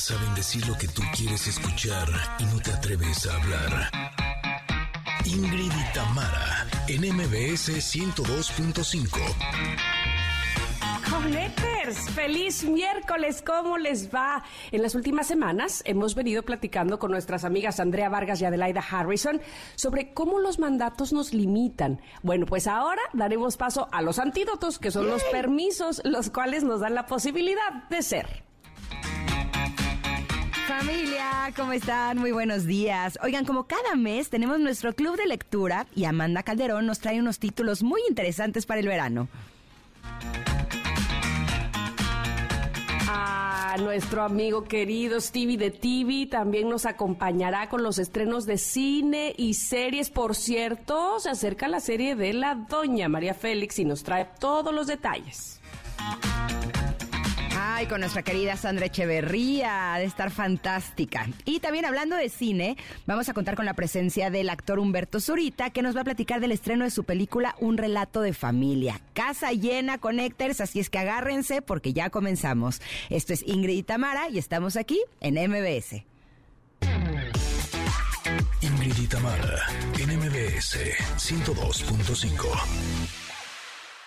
saben decir lo que tú quieres escuchar y no te atreves a hablar. Ingrid y Tamara, en MBS 102.5. Connectors, feliz miércoles, ¿cómo les va? En las últimas semanas hemos venido platicando con nuestras amigas Andrea Vargas y Adelaida Harrison sobre cómo los mandatos nos limitan. Bueno, pues ahora daremos paso a los antídotos, que son los permisos, los cuales nos dan la posibilidad de ser. Familia, ¿cómo están? Muy buenos días. Oigan, como cada mes tenemos nuestro club de lectura y Amanda Calderón nos trae unos títulos muy interesantes para el verano. A nuestro amigo querido Stevie de TV también nos acompañará con los estrenos de cine y series. Por cierto, se acerca la serie de la Doña María Félix y nos trae todos los detalles. Ay, con nuestra querida Sandra Echeverría, de estar fantástica. Y también hablando de cine, vamos a contar con la presencia del actor Humberto Zurita, que nos va a platicar del estreno de su película Un relato de familia. Casa llena, Connectors, así es que agárrense porque ya comenzamos. Esto es Ingrid y Tamara y estamos aquí en MBS. Ingrid y Tamara, en MBS 102.5.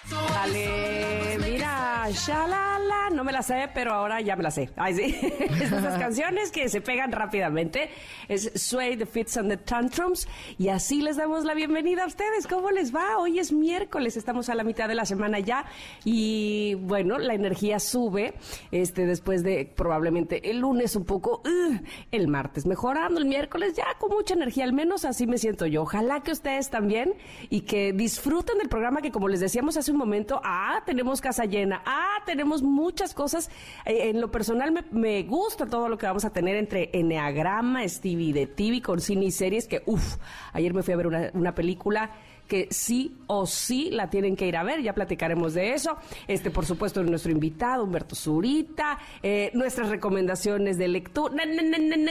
Dale, mira, shalala, no me la sé, pero ahora ya me la sé. Ay, sí. Estas canciones que se pegan rápidamente. Es Sway, The Fits and the Tantrums. Y así les damos la bienvenida a ustedes. ¿Cómo les va? Hoy es miércoles, estamos a la mitad de la semana ya. Y bueno, la energía sube. Este, después de probablemente el lunes un poco, uh, el martes mejorando, el miércoles ya con mucha energía, al menos así me siento yo. Ojalá que ustedes también y que disfruten del programa que, como les decíamos hace momento, ah, tenemos casa llena, ah, tenemos muchas cosas. Eh, en lo personal me, me, gusta todo lo que vamos a tener entre Enneagrama, Stevie de TV con cine y series, que uff, ayer me fui a ver una, una película que sí o sí la tienen que ir a ver, ya platicaremos de eso. Este, por supuesto, nuestro invitado, Humberto Zurita, eh, nuestras recomendaciones de lectura.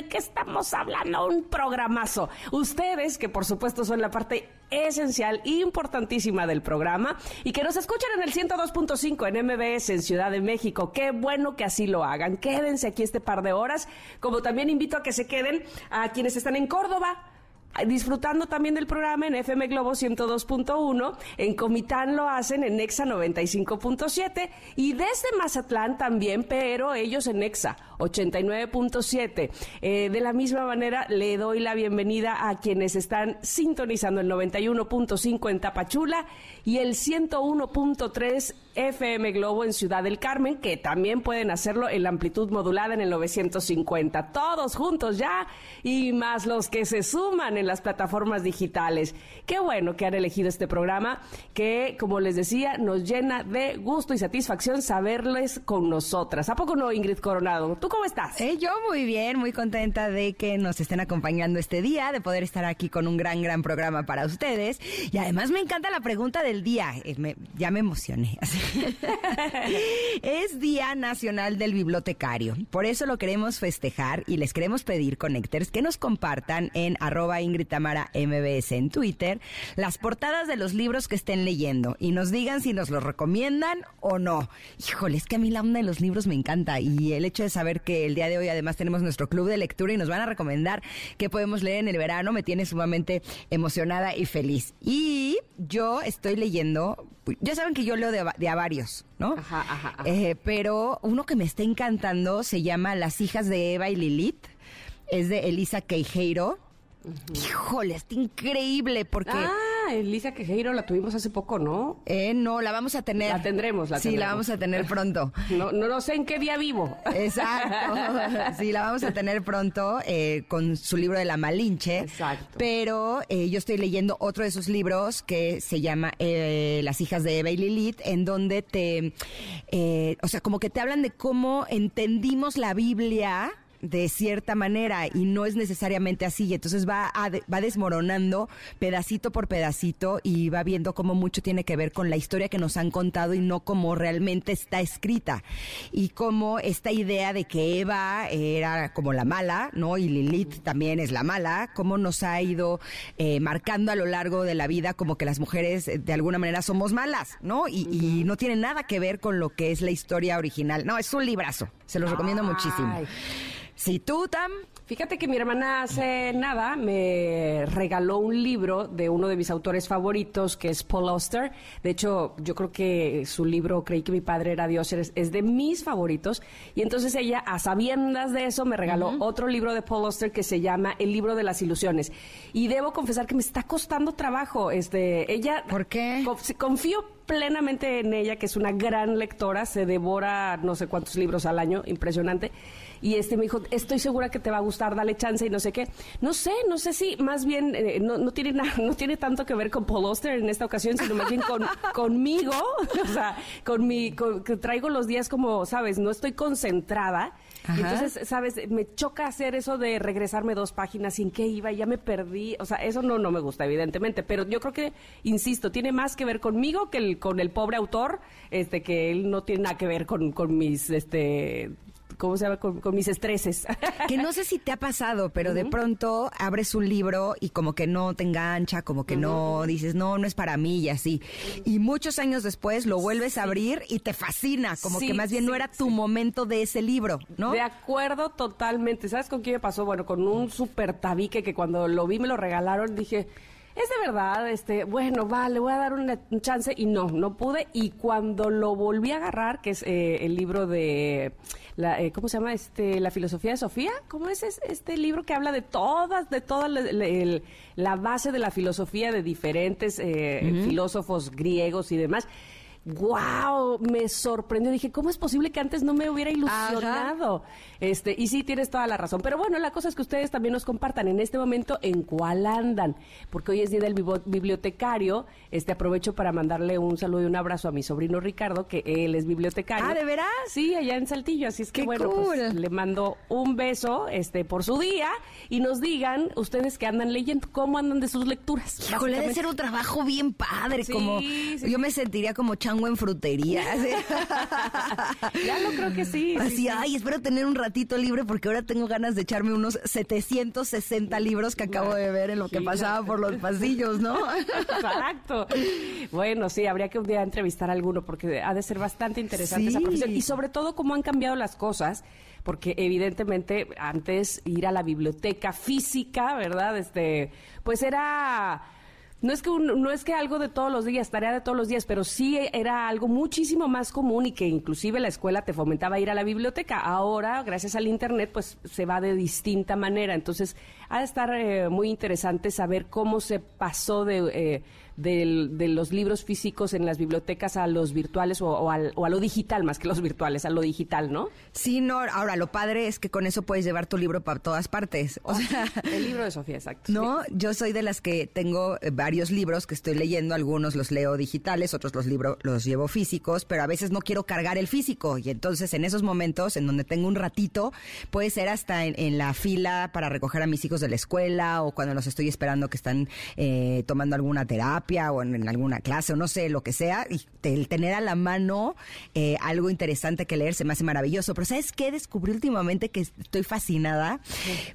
¿Qué estamos hablando? Un programazo. Ustedes, que por supuesto son la parte esencial, importantísima del programa, y que nos escuchan en el 102.5 en MBS en Ciudad de México. Qué bueno que así lo hagan. Quédense aquí este par de horas, como también invito a que se queden a quienes están en Córdoba disfrutando también del programa en FM Globo 102.1, en Comitán lo hacen en Nexa 95.7 y desde Mazatlán también, pero ellos en Nexa 89.7. Eh, de la misma manera, le doy la bienvenida a quienes están sintonizando el 91.5 en Tapachula y el 101.3 FM Globo en Ciudad del Carmen, que también pueden hacerlo en la amplitud modulada en el 950. Todos juntos ya y más los que se suman en las plataformas digitales. Qué bueno que han elegido este programa que, como les decía, nos llena de gusto y satisfacción saberles con nosotras. ¿A poco no, Ingrid Coronado? ¿Tú cómo estás? Eh, yo muy bien, muy contenta de que nos estén acompañando este día, de poder estar aquí con un gran, gran programa para ustedes. Y además me encanta la pregunta del día. Eh, ya me emocioné. es Día Nacional del Bibliotecario. Por eso lo queremos festejar y les queremos pedir, Connectors, que nos compartan en arroba Ingrid Tamara MBS en Twitter las portadas de los libros que estén leyendo y nos digan si nos los recomiendan o no. Híjole, es que a mí la onda de los libros me encanta y el hecho de saber que el día de hoy además tenemos nuestro club de lectura y nos van a recomendar qué podemos leer en el verano me tiene sumamente emocionada y feliz. Y yo estoy leyendo, ya saben que yo leo de, a varios, ¿no? Ajá, ajá, ajá. Eh, pero uno que me está encantando se llama Las hijas de Eva y Lilith. Es de Elisa Queijeiro. Híjole, está increíble porque... Ah, Elisa Quejeiro la tuvimos hace poco, ¿no? Eh, no, la vamos a tener. La tendremos, la Sí, tendremos. la vamos a tener pronto. No, no, no sé en qué día vivo. Exacto. Sí, la vamos a tener pronto eh, con su libro de la Malinche. Exacto. Pero eh, yo estoy leyendo otro de sus libros que se llama eh, Las hijas de Eva y Lilith, en donde te, eh, o sea, como que te hablan de cómo entendimos la Biblia de cierta manera y no es necesariamente así. Y entonces va, a va desmoronando pedacito por pedacito y va viendo cómo mucho tiene que ver con la historia que nos han contado y no como realmente está escrita. Y cómo esta idea de que Eva era como la mala, ¿no? Y Lilith también es la mala, cómo nos ha ido eh, marcando a lo largo de la vida como que las mujeres eh, de alguna manera somos malas, ¿no? Y, y no tiene nada que ver con lo que es la historia original. No, es un librazo. Se los recomiendo muchísimo. Si tú, Tam, Fíjate que mi hermana hace nada me regaló un libro de uno de mis autores favoritos, que es Paul Auster. De hecho, yo creo que su libro, Creí que mi padre era Dios, es, de mis favoritos. Y entonces ella, a sabiendas de eso, me regaló otro libro de Paul Auster que se llama El libro de las ilusiones. Y debo confesar que me está costando trabajo. Este, ella. ¿Por qué? Confío plenamente en ella, que es una gran lectora, se devora no sé cuántos libros al año, impresionante y este me dijo, estoy segura que te va a gustar, dale chance y no sé qué. No sé, no sé si más bien eh, no, no, tiene no tiene tanto que ver con Paul Oster en esta ocasión, sino más bien con, conmigo, o sea, con mi, que traigo los días como, sabes, no estoy concentrada. Y entonces, ¿sabes? Me choca hacer eso de regresarme dos páginas sin qué iba y ya me perdí. O sea, eso no, no me gusta, evidentemente. Pero yo creo que, insisto, tiene más que ver conmigo que el, con el pobre autor, este, que él no tiene nada que ver con, con mis, este, ¿cómo se llama? Con, mis estreses. Que no sé si te ha pasado, pero de pronto abres un libro y como que no te engancha, como que no dices, no, no es para mí y así. Y muchos años después lo vuelves a abrir y te fascina, como que más bien no era tu momento de ese libro, ¿no? De acuerdo totalmente. ¿Sabes con quién me pasó? Bueno, con un super tabique que cuando lo vi me lo regalaron, dije es de verdad, este, bueno, va, le voy a dar una, un chance y no, no pude. Y cuando lo volví a agarrar, que es eh, el libro de, la, eh, ¿cómo se llama? Este, La filosofía de Sofía, ¿cómo es este libro que habla de todas, de toda la, base de la filosofía de diferentes eh, filósofos griegos y demás? Wow, me sorprendió. Dije, ¿cómo es posible que antes no me hubiera ilusionado? Este, y sí, tienes toda la razón. Pero bueno, la cosa es que ustedes también nos compartan en este momento en cuál andan, porque hoy es día del bibliotecario. Este, aprovecho para mandarle un saludo y un abrazo a mi sobrino Ricardo, que él es bibliotecario. Ah, ¿de veras? Sí, allá en Saltillo. Así es que bueno, pues, le mando un beso, este, por su día y nos digan ustedes que andan leyendo, cómo andan de sus lecturas. Híjole, debe ser un trabajo bien padre, como yo me sentiría como en frutería. ya lo creo que sí. Así, ay, espero tener un ratito libre porque ahora tengo ganas de echarme unos 760 libros que acabo de ver en lo que pasaba por los pasillos, ¿no? Exacto. Bueno, sí, habría que un día entrevistar a alguno porque ha de ser bastante interesante esa profesión. Y sobre todo cómo han cambiado las cosas porque evidentemente antes ir a la biblioteca física, ¿verdad? Este, pues era no es que no es que algo de todos los días, tarea de todos los días, pero sí era algo muchísimo más común y que inclusive la escuela te fomentaba ir a la biblioteca. Ahora, gracias al internet, pues se va de distinta manera. Entonces, ha de estar eh, muy interesante saber cómo se pasó de eh, de los libros físicos en las bibliotecas a los virtuales o, a lo digital, más que los virtuales, a lo digital, ¿no? Sí, no, ahora lo padre es que con eso puedes llevar tu libro para todas partes. O sea, el libro de Sofía, exacto. No, yo soy de las que tengo eh, varios libros que estoy leyendo, algunos los leo digitales, otros los libros los llevo físicos, pero a veces no quiero cargar el físico y entonces en esos momentos en donde tengo un ratito, puede ser hasta en, la fila para recoger a mis hijos de la escuela o cuando los estoy esperando que están eh, tomando alguna terapia o en, alguna clase o no sé, lo que sea, y el tener a la mano eh, algo interesante que leer se me hace maravilloso. Pero ¿sabes qué? Descubrí últimamente que estoy fascinada.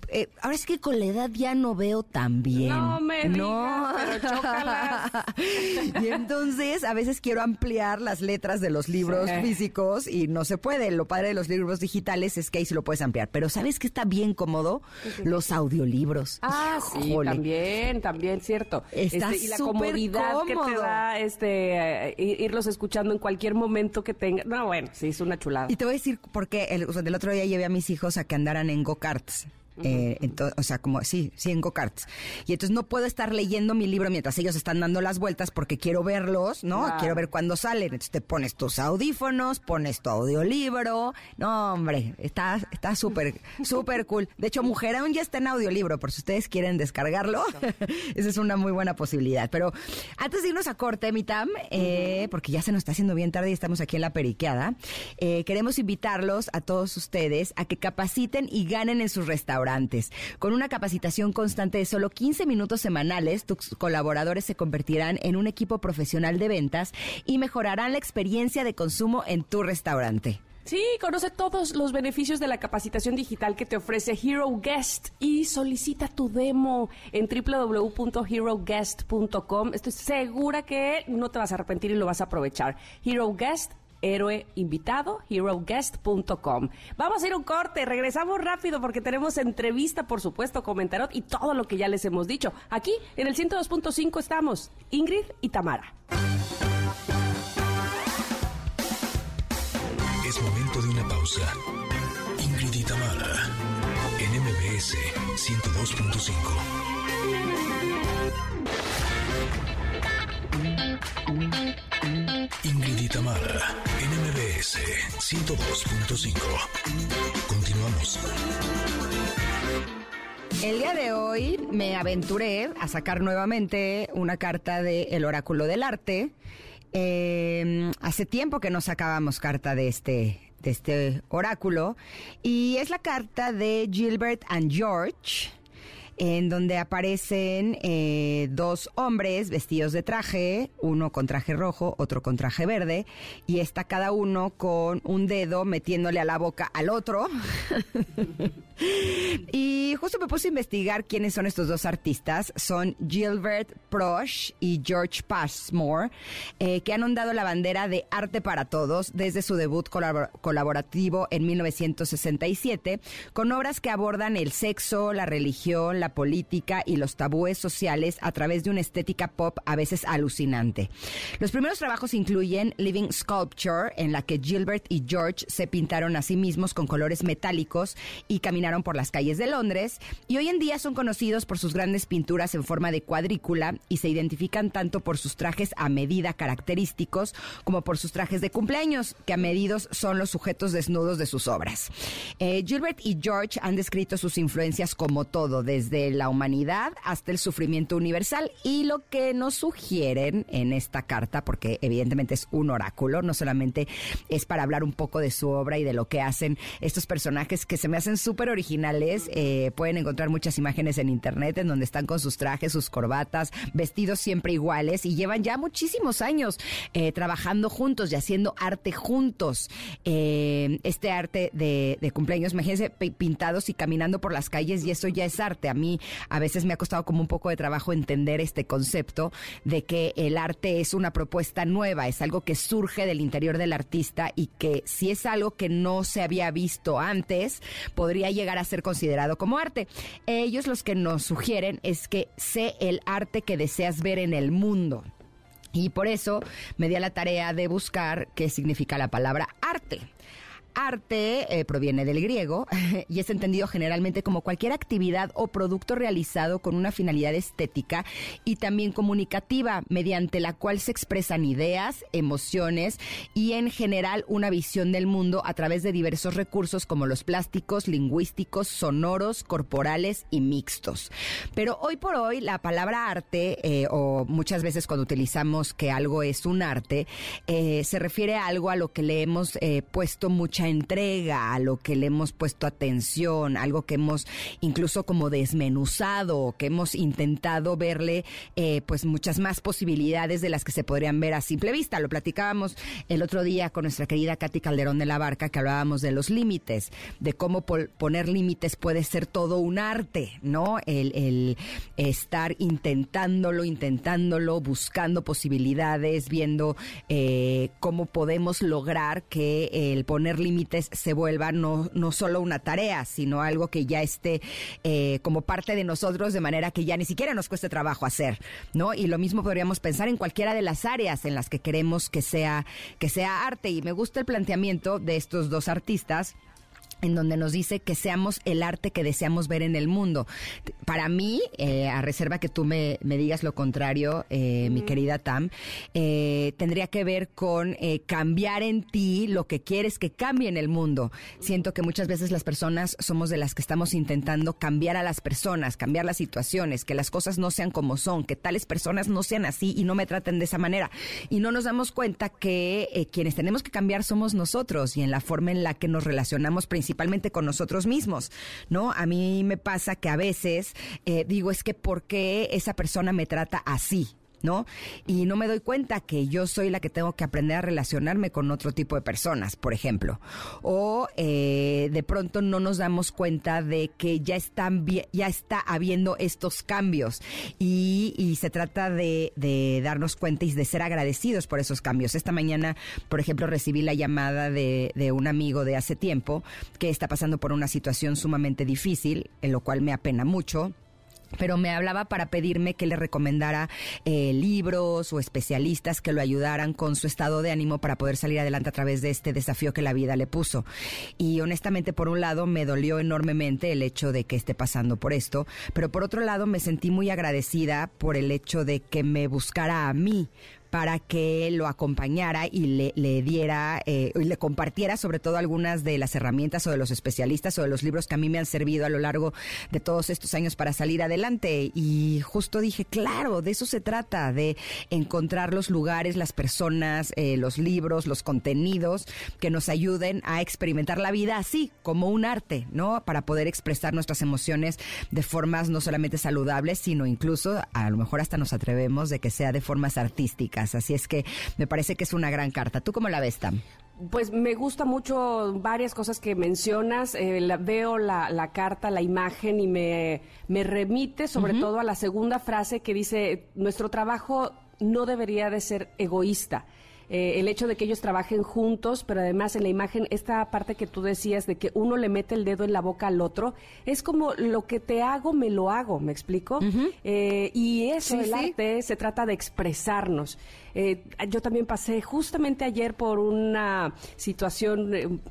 Eh, ahora es que con la edad ya no veo tan bien. No me no. y entonces a veces quiero ampliar las letras de los libros físicos y no se puede. Lo padre de los libros digitales es que ahí sí lo puedes ampliar. Pero ¿sabes qué está bien cómodo? Los audiolibros. Ah, sí, también, también, cierto. Está este, y la que te da este, eh, irlos escuchando en cualquier momento que tenga. No, bueno, sí, es una chulada. Y te voy a decir por qué. El, del otro día llevé a mis hijos a que andaran en go-karts. Eh, o sea, como, sí, sí, en go-karts. Y entonces no puedo estar leyendo mi libro mientras ellos están dando las vueltas porque quiero verlos, ¿no? Quiero ver cuándo salen. Entonces te pones tus audífonos, pones tu audiolibro. No, hombre, está está súper, súper cool. De hecho, Mujer aún ya está en audiolibro, por si ustedes quieren descargarlo. Esa es una muy buena posibilidad. Pero antes de irnos a corte, Mitam, eh, porque ya se nos está haciendo bien tarde y estamos aquí en la periqueada, eh, queremos invitarlos a todos ustedes a que capaciten y ganen en sus restaurantes con una capacitación constante de solo 15 minutos semanales, tus colaboradores se convertirán en un equipo profesional de ventas y mejorarán la experiencia de consumo en tu restaurante. Sí, conoce todos los beneficios de la capacitación digital que te ofrece Hero Guest y solicita tu demo en www.heroguest.com. Estoy segura que no te vas a arrepentir y lo vas a aprovechar. HeroGuest héroe invitado, heroguest.com. Vamos a ir un corte, regresamos rápido porque tenemos entrevista, por supuesto, comentarot y todo lo que ya les hemos dicho. Aquí en el 102.5 estamos, Ingrid y Tamara. Es momento de una pausa. Ingrid y Tamara en MBS 102.5. Ingrid y NMBS 102.5. Continuamos. El día de hoy me aventuré a sacar nuevamente una carta del El Oráculo del Arte. Eh, hace tiempo que no sacábamos carta de este, de este oráculo y es la carta de Gilbert and George en donde aparecen eh, dos hombres vestidos de traje, uno con traje rojo, otro con traje verde, y está cada uno con un dedo metiéndole a la boca al otro. y justo me puse a investigar quiénes son estos dos artistas. Son Gilbert Prosh y George Passmore, eh, que han ondado la bandera de arte para todos desde su debut colaborativo en 1967, con obras que abordan el sexo, la religión, la política y los tabúes sociales a través de una estética pop a veces alucinante. Los primeros trabajos incluyen Living Sculpture, en la que Gilbert y George se pintaron a sí mismos con colores metálicos y caminaron por las calles de Londres, y hoy en día son conocidos por sus grandes pinturas en forma de cuadrícula y se identifican tanto por sus trajes a medida característicos como por sus trajes de cumpleaños, que a medidos son los sujetos desnudos de sus obras. Eh, Gilbert y George han descrito sus influencias como todo, desde la humanidad hasta el sufrimiento universal. Y lo que nos sugieren en esta carta, porque evidentemente es un oráculo, no solamente es para hablar un poco de su obra y de lo que hacen estos personajes que se me hacen súper originales. Eh, pueden encontrar muchas imágenes en internet en donde están con sus trajes, sus corbatas, vestidos siempre iguales y llevan ya muchísimos años eh, trabajando juntos y haciendo arte juntos. Eh, este arte de, de cumpleaños, imagínense pintados y caminando por las calles y eso ya es arte. A mí a veces me ha costado como un poco de trabajo entender este concepto de que el arte es una propuesta nueva, es algo que surge del interior del artista y que si es algo que no se había visto antes, podría llegar a ser considerado como arte. Ellos los que nos sugieren es que sé el arte que deseas ver en el mundo. Y por eso me di a la tarea de buscar qué significa la palabra arte. Arte eh, proviene del griego y es entendido generalmente como cualquier actividad o producto realizado con una finalidad estética y también comunicativa, mediante la cual se expresan ideas, emociones y en general una visión del mundo a través de diversos recursos como los plásticos, lingüísticos, sonoros, corporales y mixtos. Pero hoy por hoy la palabra arte, eh, o muchas veces cuando utilizamos que algo es un arte, eh, se refiere a algo a lo que le hemos puesto mucha entrega, a lo que le hemos puesto atención, algo que hemos incluso como desmenuzado, que hemos intentado verle eh, pues muchas más posibilidades de las que se podrían ver a simple vista. Lo platicábamos el otro día con nuestra querida Katy Calderón de la Barca, que hablábamos de los límites, de cómo poner límites puede ser todo un arte, ¿no? El, estar intentándolo, intentándolo, buscando posibilidades, viendo eh, cómo podemos lograr que el poner límites se vuelva no, no solo una tarea, sino algo que ya esté eh, como parte de nosotros de manera que ya ni siquiera nos cueste trabajo hacer, ¿no? Y lo mismo podríamos pensar en cualquiera de las áreas en las que queremos que sea, que sea arte. Y me gusta el planteamiento de estos dos artistas en donde nos dice que seamos el arte que deseamos ver en el mundo. Para mí, eh, a reserva que tú me, digas lo contrario, eh, mi querida Tam, eh, tendría que ver con cambiar en ti lo que quieres que cambie en el mundo. Siento que muchas veces las personas somos de las que estamos intentando cambiar a las personas, cambiar las situaciones, que las cosas no sean como son, que tales personas no sean así y no me traten de esa manera. Y no nos damos cuenta que quienes tenemos que cambiar somos nosotros y en la forma en la que nos relacionamos principalmente principalmente con nosotros mismos, ¿no? A mí me pasa que a veces eh, digo, es que ¿por qué esa persona me trata así? ¿No? Y no me doy cuenta que yo soy la que tengo que aprender a relacionarme con otro tipo de personas, por ejemplo. O eh, de pronto no nos damos cuenta de que ya, están, ya está habiendo estos cambios y, se trata de, darnos cuenta y de ser agradecidos por esos cambios. Esta mañana, por ejemplo, recibí la llamada de, de un amigo de hace tiempo que está pasando por una situación sumamente difícil, en lo cual me apena mucho pero me hablaba para pedirme que le recomendara eh, libros o especialistas que lo ayudaran con su estado de ánimo para poder salir adelante a través de este desafío que la vida le puso. Y honestamente, por un lado, me dolió enormemente el hecho de que esté pasando por esto, pero por otro lado, me sentí muy agradecida por el hecho de que me buscara a mí para que lo acompañara y le, diera eh, y le compartiera sobre todo algunas de las herramientas o de los especialistas o de los libros que a mí me han servido a lo largo de todos estos años para salir adelante. Y justo dije, claro, de eso se trata, de encontrar los lugares, las personas, eh, los libros, los contenidos que nos ayuden a experimentar la vida así, como un arte, ¿no? Para poder expresar nuestras emociones de formas no solamente saludables, sino incluso a lo mejor hasta nos atrevemos de que sea de formas artísticas. Así es que me parece que es una gran carta. ¿Tú cómo la ves, Tam? Pues me gusta mucho varias cosas que mencionas. Eh, veo la, carta, la imagen y me, me remite sobre todo a la segunda frase que dice, nuestro trabajo no debería de ser egoísta. Eh, el hecho de que ellos trabajen juntos, pero además en la imagen, esta parte que tú decías de que uno le mete el dedo en la boca al otro, es como lo que te hago, me lo hago, ¿me explico? Eh, y eso, el arte, se trata de expresarnos. Eh, yo también pasé justamente ayer por una situación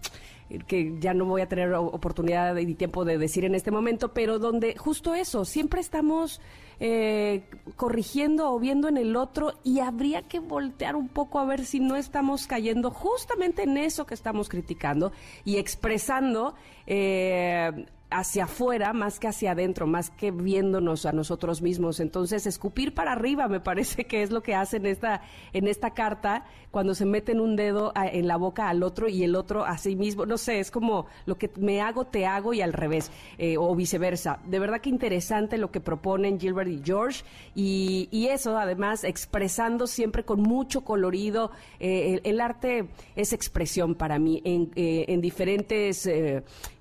que ya no voy a tener oportunidad ni tiempo de decir en este momento, pero donde justo eso, siempre estamos eh, corrigiendo o viendo en el otro y habría que voltear un poco a ver si no estamos cayendo justamente en eso que estamos criticando y expresando eh, hacia afuera más que hacia adentro, más que viéndonos a nosotros mismos. Entonces, escupir para arriba me parece que es lo que hace en esta, en esta carta cuando se meten un dedo en la boca al otro y el otro a sí mismo. No sé, es como lo que me hago, te hago y al revés, eh, o viceversa. De verdad que interesante lo que proponen Gilbert y George y, eso, además, expresando siempre con mucho colorido. Eh, el, arte es expresión para mí en, eh, en diferentes,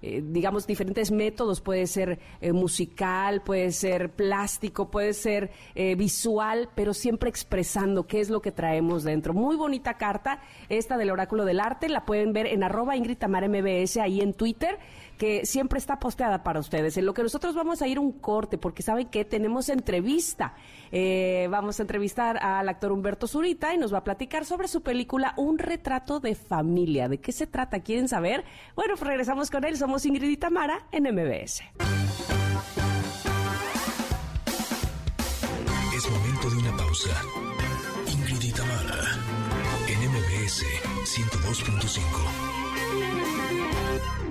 digamos, diferentes métodos, puede ser eh, musical, puede ser plástico, puede ser eh, visual, pero siempre expresando qué es lo que traemos dentro. Muy bonita carta, esta del Oráculo del Arte, la pueden ver en arroba Ingrid Tamar MBS ahí en Twitter que siempre está posteada para ustedes. En lo que nosotros vamos a ir un corte, porque saben que tenemos entrevista. Eh, vamos a entrevistar al actor Humberto Zurita y nos va a platicar sobre su película Un retrato de familia. ¿De qué se trata? ¿Quieren saber? Bueno, pues regresamos con él. Somos Ingrid y Tamara en MBS. Es momento de una pausa. Ingrid y Tamara en MBS 102.5.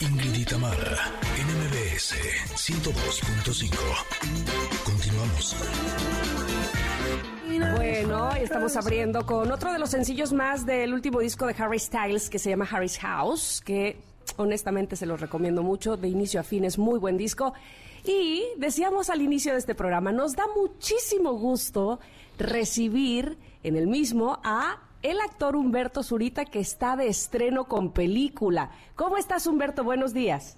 Ingrid y NMBS 102.5. Continuamos. Bueno, estamos abriendo con otro de los sencillos más del último disco de Harry Styles que se llama Harry's House, que honestamente se los recomiendo mucho, de inicio a fin es muy buen disco. Y decíamos al inicio de este programa, nos da muchísimo gusto recibir en el mismo a el actor Humberto Zurita que está de estreno con película. ¿Cómo estás, Humberto? Buenos días.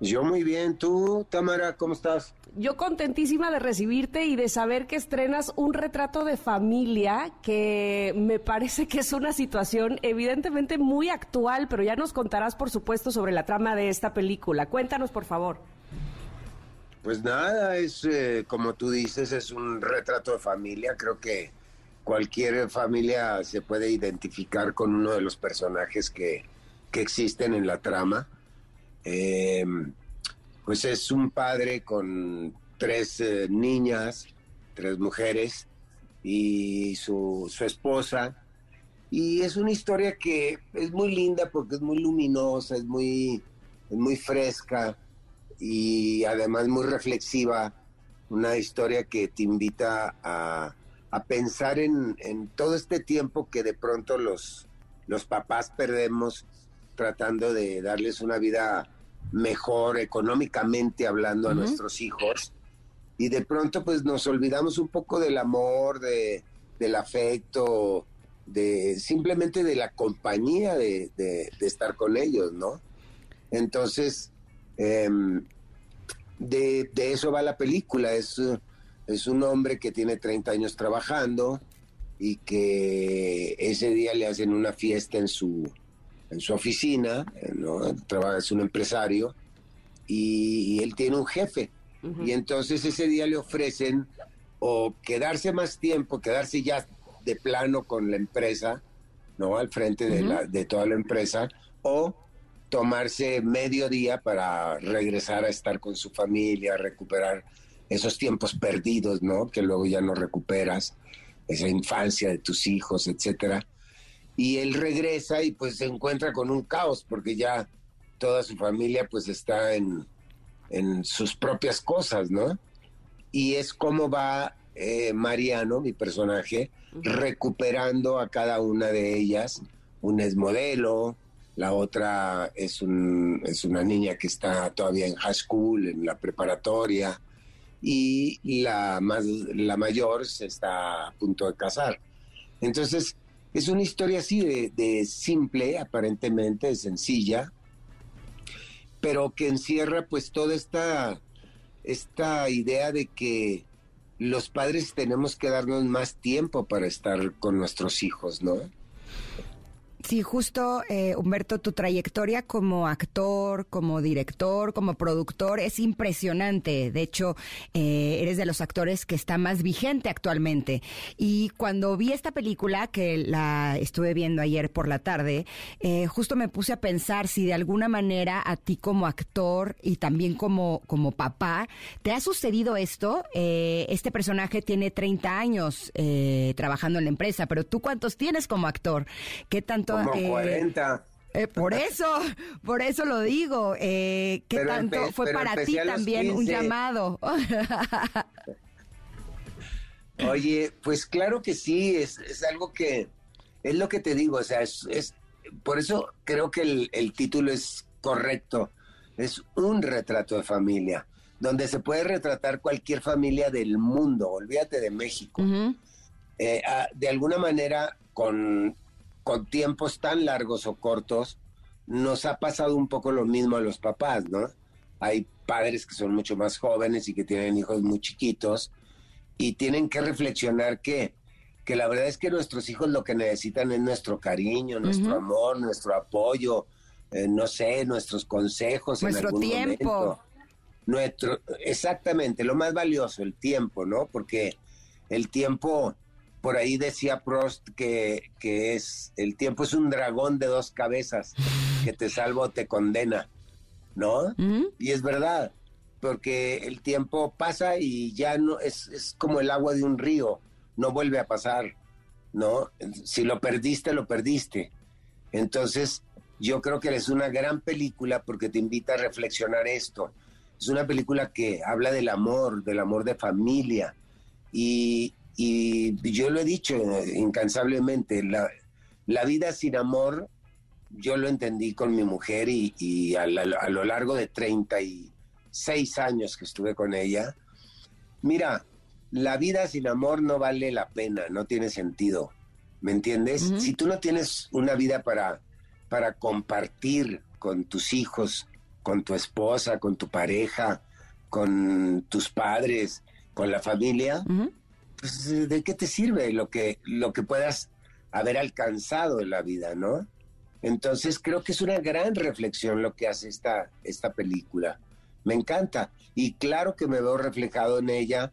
Yo muy bien, tú, Tamara, ¿cómo estás? Yo contentísima de recibirte y de saber que estrenas un retrato de familia que me parece que es una situación evidentemente muy actual, pero ya nos contarás, por supuesto, sobre la trama de esta película. Cuéntanos, por favor. Pues nada, es eh, como tú dices, es un retrato de familia. Creo que cualquier familia se puede identificar con uno de los personajes que, existen en la trama. Em, pues es un padre con tres eh, niñas, tres mujeres y su, esposa. Y es una historia que es muy linda porque es muy luminosa, es muy, es muy fresca y además muy reflexiva. Una historia que te invita a, a pensar en, todo este tiempo que de pronto los, los papás perdemos tratando de darles una vida mejor económicamente hablando a nuestros hijos. Y de pronto pues nos olvidamos un poco del amor, de, del afecto, de simplemente de la compañía de, de, estar con ellos, ¿no? Entonces, em, de, de, eso va la película, es, es un hombre que tiene 30 años trabajando y que ese día le hacen una fiesta en su, en su oficina, ¿no? Trabaja, es un empresario, y, él tiene un jefe. Y entonces ese día le ofrecen o quedarse más tiempo, quedarse ya de plano con la empresa, ¿no? Al frente de, la, de toda la empresa, o tomarse medio día para regresar a estar con su familia, recuperar esos tiempos perdidos, ¿no? Que luego ya no recuperas, esa infancia de tus hijos, etcétera y él regresa y pues se encuentra con un caos porque ya toda su familia pues está en, sus propias cosas, ¿no? Y es como va eh, Mariano, mi personaje, recuperando a cada una de ellas. Una es modelo, la otra es, un, es una niña que está todavía en high school, en la preparatoria, y la, más, la mayor se está a punto de casar. Entonces, es una historia así de, simple, aparentemente, sencilla, pero que encierra pues toda esta, esta idea de que los padres tenemos que darnos más tiempo para estar con nuestros hijos, ¿no? Sí, justo, eh, Humberto, tu trayectoria como actor, como director, como productor es impresionante. De hecho, eh, eres de los actores que está más vigente actualmente. Y cuando vi esta película, que la estuve viendo ayer por la tarde, eh, justo me puse a pensar si de alguna manera a ti como actor y también como, como papá, ¿te ha sucedido esto? este personaje tiene 30 años trabajando en la empresa, pero tú cuántos tienes como actor? ¿Qué tanto como 40. Eh, eh, por eso, por eso lo digo. Eh, ¿Qué tanto fue para ti también un llamado? Oye, pues claro que sí, es, es, algo que, es lo que te digo, o sea, es, es por eso creo que el, el, título es correcto, es un retrato de familia, donde se puede retratar cualquier familia del mundo, olvídate de México. Ah, de alguna manera, con con tiempos tan largos o cortos, nos ha pasado un poco lo mismo a los papás, ¿no? Hay padres que son mucho más jóvenes y que tienen hijos muy chiquitos y tienen que reflexionar que, que la verdad es que nuestros hijos lo que necesitan es nuestro cariño, nuestro amor, nuestro apoyo, eh, no sé, nuestros consejos. Nuestro tiempo. Nuestro, exactamente, lo más valioso, el tiempo, ¿no? Porque el tiempo por ahí decía Prost que, que es el tiempo es un dragón de dos cabezas que te salva o te condena, ¿no? Y es verdad, porque el tiempo pasa y ya no es, es como el agua de un río, no vuelve a pasar, ¿no? Si lo perdiste, lo perdiste. Entonces, yo creo que es una gran película porque te invita a reflexionar esto. Es una película que habla del amor, del amor de familia. Y, y yo lo he dicho incansablemente, la, la vida sin amor, yo lo entendí con mi mujer y, a, lo largo de 36 años que estuve con ella, mira, la vida sin amor no vale la pena, no tiene sentido, ¿me entiendes? Si tú no tienes una vida para, para compartir con tus hijos, con tu esposa, con tu pareja, con tus padres, con la familia, pues, ¿de qué te sirve lo que, lo que puedas haber alcanzado en la vida, no? Entonces creo que es una gran reflexión lo que hace esta, esta película. Me encanta. Y claro que me veo reflejado en ella,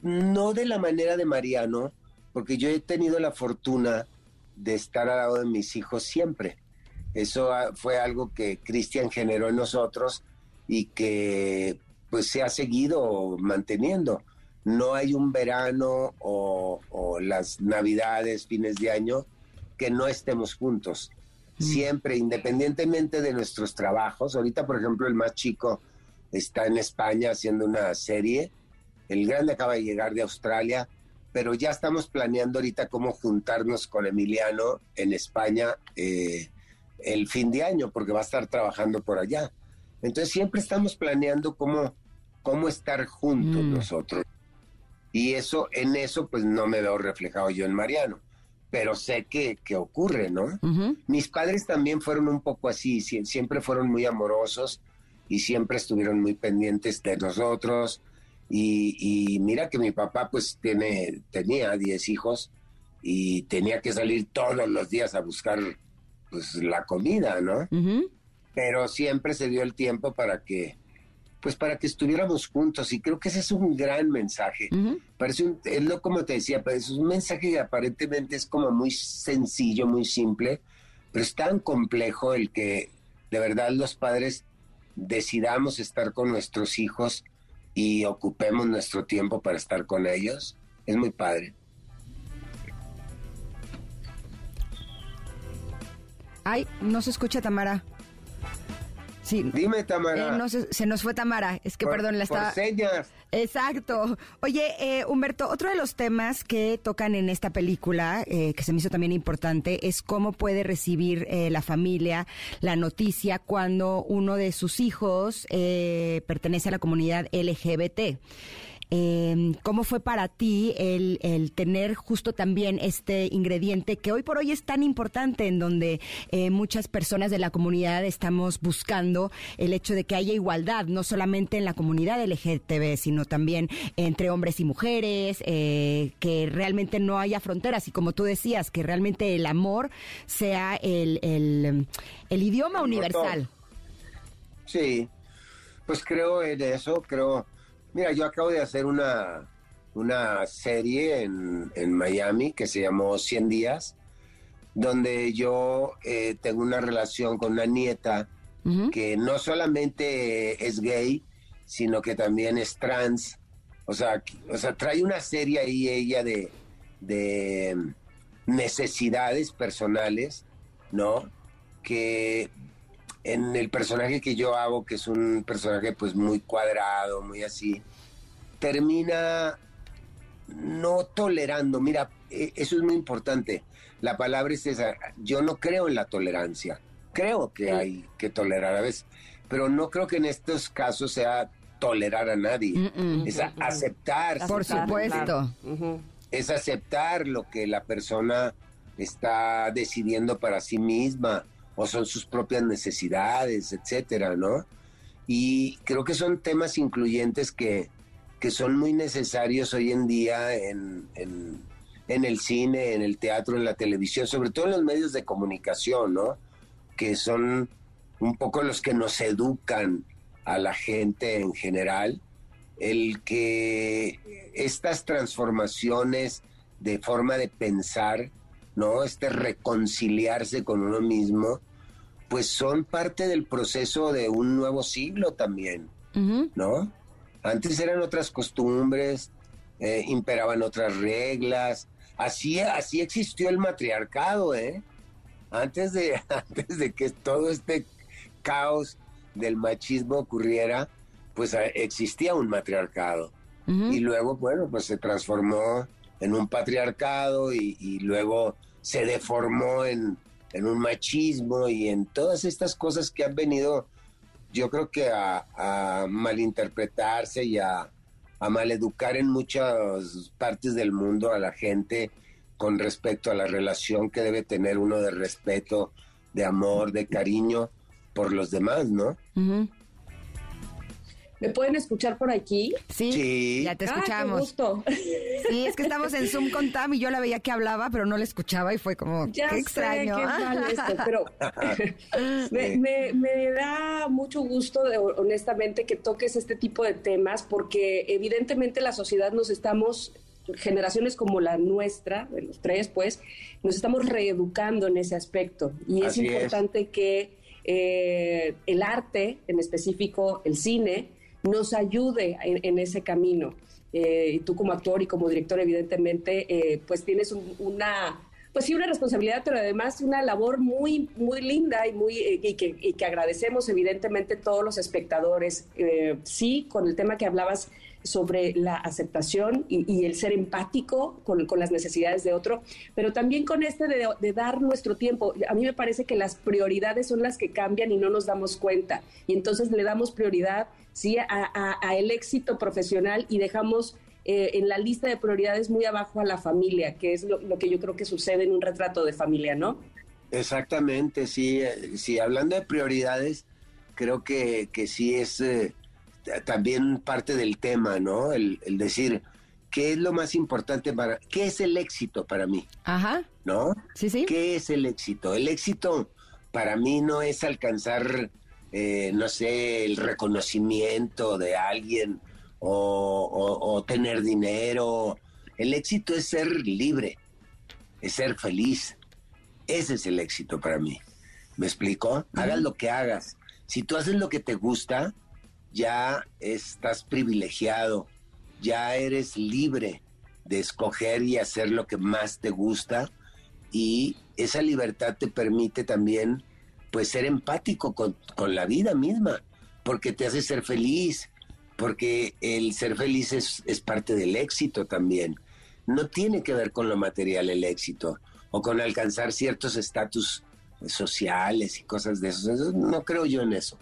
no de la manera de Mariano, porque yo he tenido la fortuna de estar al lado de mis hijos siempre. Eso ah, fue algo que Cristian generó en nosotros y que pues se ha seguido manteniendo no hay un verano o, las navidades, fines de año, que no estemos juntos. Mm. Siempre, independientemente de nuestros trabajos. Ahorita, por ejemplo, el más chico está en España haciendo una serie. El grande acaba de llegar de Australia, pero ya estamos planeando ahorita cómo juntarnos con Emiliano en España eh, el fin de año, porque va a estar trabajando por allá. Entonces siempre estamos planeando cómo, cómo estar juntos Mm. nosotros. Y eso, en eso, pues no me veo reflejado yo en Mariano. Pero sé que, que ocurre, ¿no? Mis padres también fueron un poco así, sie- siempre fueron muy amorosos y siempre estuvieron muy pendientes de nosotros. Y, y mira que mi papá pues tiene, tenía 10 hijos y tenía que salir todos los días a buscar pues la comida, ¿no? Pero siempre se dio el tiempo para que, pues para que estuviéramos juntos y creo que ese es un gran mensaje. Parece un, es lo como te decía, pero es un mensaje que aparentemente es como muy sencillo, muy simple, pero es tan complejo el que de verdad los padres decidamos estar con nuestros hijos y ocupemos nuestro tiempo para estar con ellos. Es muy padre. Ay, no se escucha Tamara. Sí. Dime, Tamara. Eh, no se, se nos fue Tamara. Es que, por- perdón, la por estaba... señas. Exacto. Oye, eh, Humberto, otro de los temas que tocan en esta película, eh, que se me hizo también importante, es cómo puede recibir eh, la familia la noticia cuando uno de sus hijos eh, pertenece a la comunidad LGBT. Eh, ¿Cómo fue para ti el, el tener justo también este ingrediente que hoy por hoy es tan importante en donde eh, muchas personas de la comunidad estamos buscando el hecho de que haya igualdad, no solamente en la comunidad LGTB, sino también entre hombres y mujeres, eh, que realmente no haya fronteras y como tú decías, que realmente el amor sea el, el, el idioma universal. Sí, pues creo en eso, creo. Mira, yo acabo de hacer una, una serie en, en Miami que se llamó 100 días, donde yo eh, tengo una relación con una nieta que no solamente es gay, sino que también es trans. O sea, o sea trae una serie ahí ella de, de necesidades personales, ¿no? Que en el personaje que yo hago, que es un personaje pues muy cuadrado, muy así, termina no tolerando. Mira, eh, eso es muy importante. La palabra es esa. Yo no creo en la tolerancia. Creo que hay que tolerar a veces, pero no creo que en estos casos sea tolerar a nadie. Mm, mm. Es a- aceptar. Por supuesto. Es aceptar lo que la persona está decidiendo para sí misma o son sus propias necesidades, etcétera, ¿no? Y creo que son temas incluyentes que, que son muy necesarios hoy en día en, en, en el cine, en el teatro, en la televisión, sobre todo en los medios de comunicación, ¿no? Que son un poco los que nos educan a la gente en general, el que estas transformaciones de forma de pensar, ¿no? Este reconciliarse con uno mismo, pues son parte del proceso de un nuevo siglo también. ¿no? Antes eran otras costumbres, eh, imperaban otras reglas, así, así existió el matriarcado, ¿eh? Antes de, antes de que todo este caos del machismo ocurriera, pues eh, existía un matriarcado. Y luego, bueno, pues se transformó en un patriarcado y, y luego se deformó en, en un machismo y en todas estas cosas que han venido, yo creo que a, malinterpretarse y a, a maleducar en muchas partes del mundo a la gente con respecto a la relación que debe tener uno de respeto, de amor, de cariño por los demás, ¿no? ¿Me pueden escuchar por aquí? Sí, Sí. ya te Ah, qué escuchamos. gusto. Sí, es que estamos en Zoom con Tam y yo la veía que hablaba, pero no la escuchaba y fue como, Ya qué sé extraño. qué mal esto, pero me, Sí. me- me da mucho gusto, de- honestamente, que toques este tipo de temas, porque evidentemente la sociedad nos estamos, generaciones como la nuestra, de los tres, pues, nos estamos reeducando en ese aspecto. Y es Así es. importante que eh, el arte, en específico el cine, nos ayude en, en ese camino. Eh, y tú como actor y como director, evidentemente, eh, pues tienes un- una, pues sí, una responsabilidad, pero además una labor muy, muy linda y muy eh, y que, y que agradecemos evidentemente todos los espectadores. Eh, sí, con el tema que hablabas sobre la aceptación y, el ser empático con, las necesidades de otro, pero también con este de, dar nuestro tiempo. A mí me parece que las prioridades son las que cambian y no nos damos cuenta. Y entonces le damos prioridad, sí, a, el éxito profesional y dejamos eh, en la lista de prioridades muy abajo a la familia, que es lo, que yo creo que sucede en un retrato de familia, ¿no? Exactamente, sí, eh, sí, hablando de prioridades, creo que, que sí es eh, también parte del tema, ¿no? El, decir, ¿qué es lo más importante para, qué es el éxito para mí? Ajá. ¿No? Sí, sí. ¿Qué es el éxito? El éxito para mí no es alcanzar, no sé, el reconocimiento de alguien o, tener dinero. El éxito es ser libre, es ser feliz. Ese es el éxito para mí. ¿Me explico? Hagas lo que hagas. Si tú haces lo que te gusta, ya estás privilegiado, ya eres libre de escoger y hacer lo que más te gusta y esa libertad te permite también pues ser empático con, con la vida misma, porque te hace ser feliz, porque el ser feliz es, parte del éxito también. No tiene que ver con lo material el éxito o con alcanzar ciertos estatus sociales y cosas de eso. No creo yo en eso.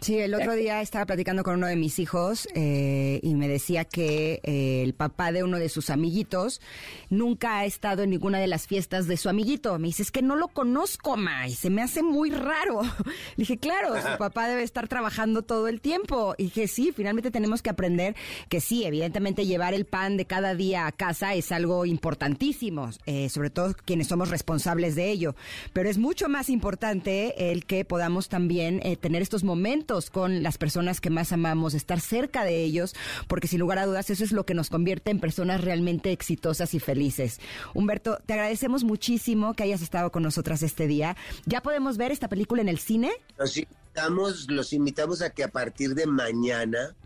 Sí, el otro día estaba platicando con uno de mis hijos eh, y me decía que eh, el papá de uno de sus amiguitos nunca ha estado en ninguna de las fiestas de su amiguito. Me dice, es que no lo conozco, ma, y se me hace muy raro. Le dije, claro, su papá debe estar trabajando todo el tiempo. Y dije, sí, finalmente tenemos que aprender que sí, evidentemente llevar el pan de cada día a casa es algo importantísimo, eh, sobre todo quienes somos responsables de ello. Pero es mucho más importante el que podamos también tener estos momentos con las personas que más amamos, estar cerca de ellos, porque sin lugar a dudas eso es lo que nos convierte en personas realmente exitosas y felices. Humberto, te agradecemos muchísimo que hayas estado con nosotras este día. ¿Ya podemos ver esta película en el cine? Los invitamos, los invitamos a que a partir de mañana,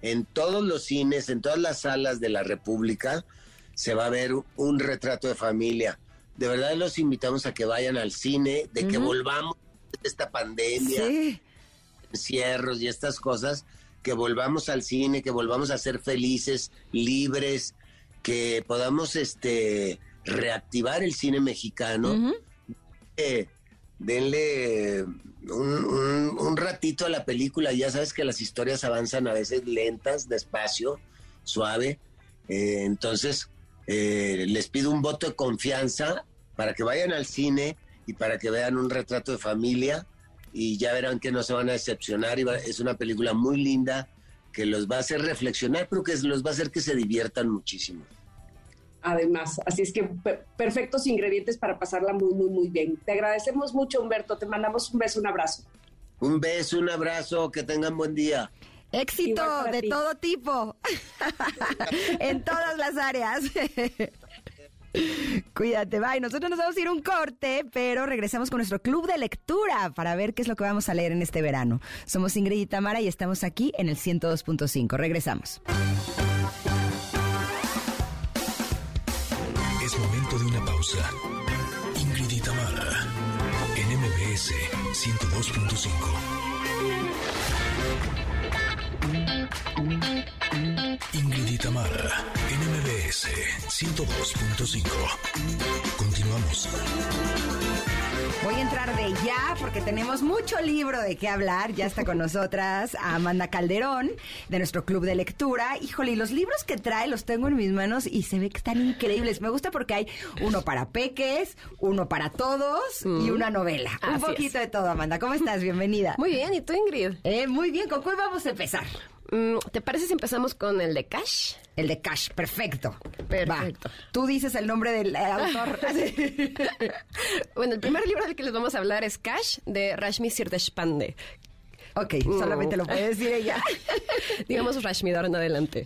en todos los cines, en todas las salas de la República, se va a ver un retrato de familia. De verdad los invitamos a que vayan al cine, de que volvamos de esta pandemia. Sí cierros y estas cosas, que volvamos al cine, que volvamos a ser felices, libres, que podamos este reactivar el cine mexicano. Eh, denle un, ratito a la película, ya sabes que las historias avanzan a veces lentas, despacio, suave. Eh, entonces, eh, les pido un voto de confianza para que vayan al cine y para que vean un retrato de familia y ya verán que no se van a decepcionar. Y es una película muy linda que los va a hacer reflexionar, pero que los va a hacer que se diviertan muchísimo. Además, así es que perfectos ingredientes para pasarla muy, muy, muy bien. Te agradecemos mucho, Humberto. Te mandamos un beso, un abrazo. Un beso, un abrazo. Que tengan buen día. Éxito de todo tipo, en todas las áreas. Cuídate, bye. Nosotros nos vamos a ir un corte, pero regresamos con nuestro club de lectura para ver qué es lo que vamos a leer en este verano. Somos Ingrid y Tamara y estamos aquí en el 102.5. Regresamos. Es momento de una pausa. Ingrid y Tamara en MBS 102.5. Ingrid y Tamara NMBS 102.5. Continuamos. Voy a entrar de ya porque tenemos mucho libro de qué hablar. Ya está con nosotras Amanda Calderón de nuestro club de lectura. Híjole, y los libros que trae los tengo en mis manos y se ve que están increíbles. Me gusta porque hay uno para peques, uno para todos y mm. una novela. Un poquito de todo, Amanda. ¿Cómo estás? Bienvenida. Muy bien, ¿y tú, Ingrid? Eh, muy bien, ¿con cuál vamos a empezar? Mm, ¿Te parece si empezamos con el de Cash? El de Cash, perfecto. Perfecto. Tú dices el nombre del autor. bueno, el primer libro del que les vamos a hablar es Cash, de Rashmi Sirdeshpande. Ok, solamente lo puede decir ella. Digamos Rashmi en adelante.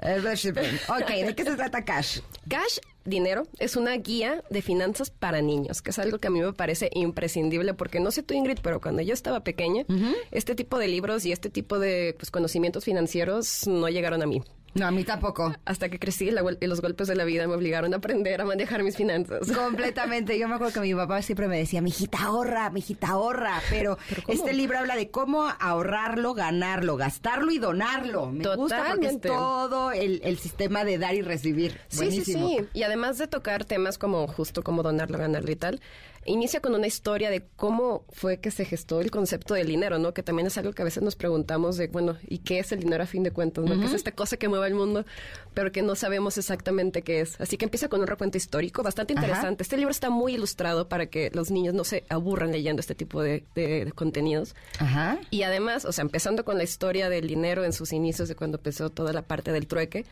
ok, ¿de qué se trata Cash? Cash Dinero es una guía de finanzas para niños, que es algo que a mí me parece imprescindible, porque no sé tú, Ingrid, pero cuando yo estaba pequeña, este tipo de libros y este tipo de pues, conocimientos financieros no llegaron a mí. No, a mí tampoco. Hasta que crecí y los golpes de la vida me obligaron a aprender a manejar mis finanzas. Completamente. Yo me acuerdo que mi papá siempre me decía, mijita, ahorra, mijita, ahorra. Pero, este libro habla de cómo ahorrarlo, ganarlo, gastarlo y donarlo. Me gusta porque es todo el, sistema de dar y recibir. Sí, sí, sí. Y además de tocar temas como justo como donarlo, ganarlo y tal, inicia con una historia de cómo fue que se gestó el concepto del dinero, ¿no? Que también es algo que a veces nos preguntamos de, bueno, ¿y qué es el dinero a fin de cuentas? ¿no? Que es esta cosa que mueve el mundo, pero que no sabemos exactamente qué es. Así que empieza con un recuento histórico bastante interesante. Este libro está muy ilustrado para que los niños no se aburran leyendo este tipo de, contenidos. Ajá. Y además, o sea, empezando con la historia del dinero en sus inicios de cuando empezó toda la parte del trueque,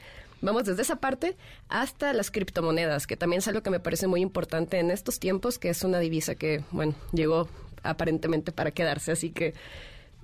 Vamos desde esa parte hasta las criptomonedas, que también es algo que me parece muy importante en estos tiempos, que es una divisa que, bueno, llegó aparentemente para quedarse, así que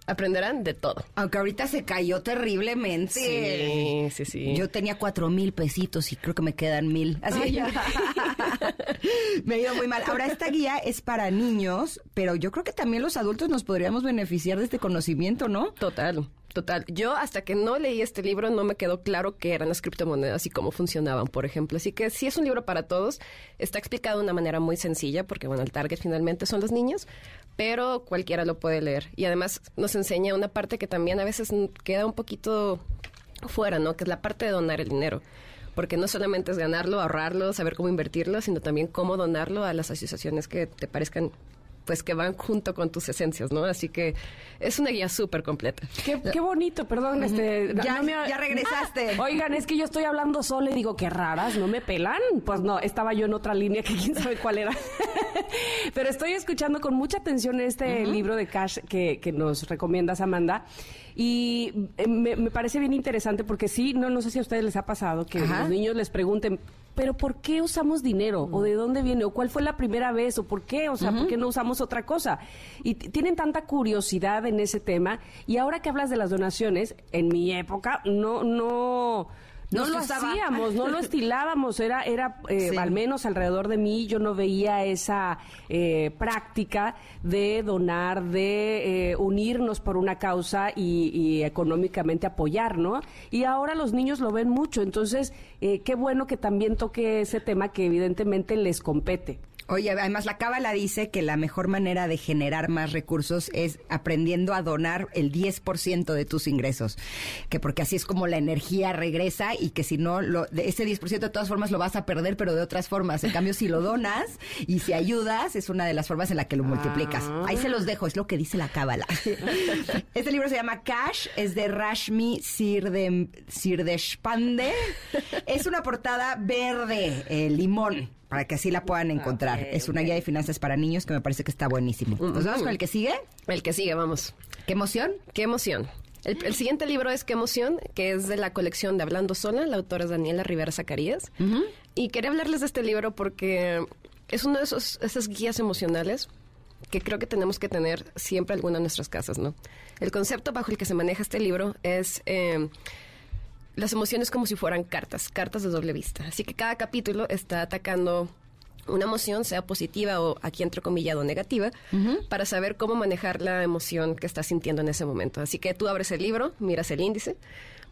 aprenderán de todo. Aunque ahorita se cayó terriblemente. Sí, sí, sí. Yo tenía cuatro mil pesitos y creo que me quedan mil. Así me ha ido muy mal. Ahora, esta guía es para niños, pero yo creo que también los adultos nos podríamos beneficiar de este conocimiento, ¿no? Total. Total, yo hasta que no leí este libro no me quedó claro qué eran las criptomonedas y cómo funcionaban, por ejemplo. Así que sí es un libro para todos, está explicado de una manera muy sencilla, porque bueno, el target finalmente son los niños, pero cualquiera lo puede leer. Y además nos enseña una parte que también a veces queda un poquito fuera, ¿no? Que es la parte de donar el dinero porque no solamente es ganarlo, ahorrarlo, saber cómo invertirlo, sino también cómo donarlo a las asociaciones que te parezcan pues que van junto con tus esencias, ¿no? Así que es una guía súper completa. Qué, bonito, perdón, este... Ya, ya regresaste. Ah, oigan, es que yo estoy hablando sola y digo, qué raras, ¿no me pelan? Pues no, estaba yo en otra línea que quién sabe cuál era. Pero estoy escuchando con mucha atención este libro de Cash que, que nos recomiendas, Amanda. Y eh, me, parece bien interesante porque sí, no, no sé si a ustedes les ha pasado que los niños les pregunten, pero ¿por qué usamos dinero? ¿O de dónde viene? ¿O cuál fue la primera vez? ¿O por qué? O sea, ¿por qué no usamos otra cosa? Y tienen tanta curiosidad en ese tema. Y ahora que hablas de las donaciones, en mi época no, no no lo hacíamos, no lo estilábamos, era, era eh, al menos alrededor de mí, yo no veía esa eh, práctica de donar, de eh, unirnos por una causa y, y, económicamente apoyar, ¿no? Y ahora los niños lo ven mucho, entonces qué bueno que también toque ese tema que evidentemente les compete. Oye, además la Cábala dice que la mejor manera de generar más recursos es aprendiendo a donar el 10% de tus ingresos, que porque así es como la energía regresa y que si no, lo, ese 10% de todas formas lo vas a perder, pero de otras formas. En cambio, si lo donas y si ayudas, es una de las formas en la que lo multiplicas. Ahí se los dejo, es lo que dice la Cábala. Este libro se llama Cash, es de Rashmi Sirdeshpande. Es una portada verde, eh, limón para que así la puedan encontrar. es una guía de finanzas para niños que me parece que está buenísimo. ¿Nos vamos con el que sigue? El que sigue, vamos. ¿Qué emoción? ¿Qué emoción? El, siguiente libro es Qué emoción, que es de la colección de Hablando Sola, la autora es Daniela Rivera Zacarías. Y quería hablarles de este libro porque es uno de esos, esas guías emocionales que creo que tenemos que tener siempre alguna en nuestras casas, ¿no? El concepto bajo el que se maneja este libro es... Eh, las emociones como si fueran cartas, cartas de doble vista. Así que cada capítulo está atacando una emoción, sea positiva o aquí entrecomillado negativa, para saber cómo manejar la emoción que estás sintiendo en ese momento. Así que tú abres el libro, miras el índice,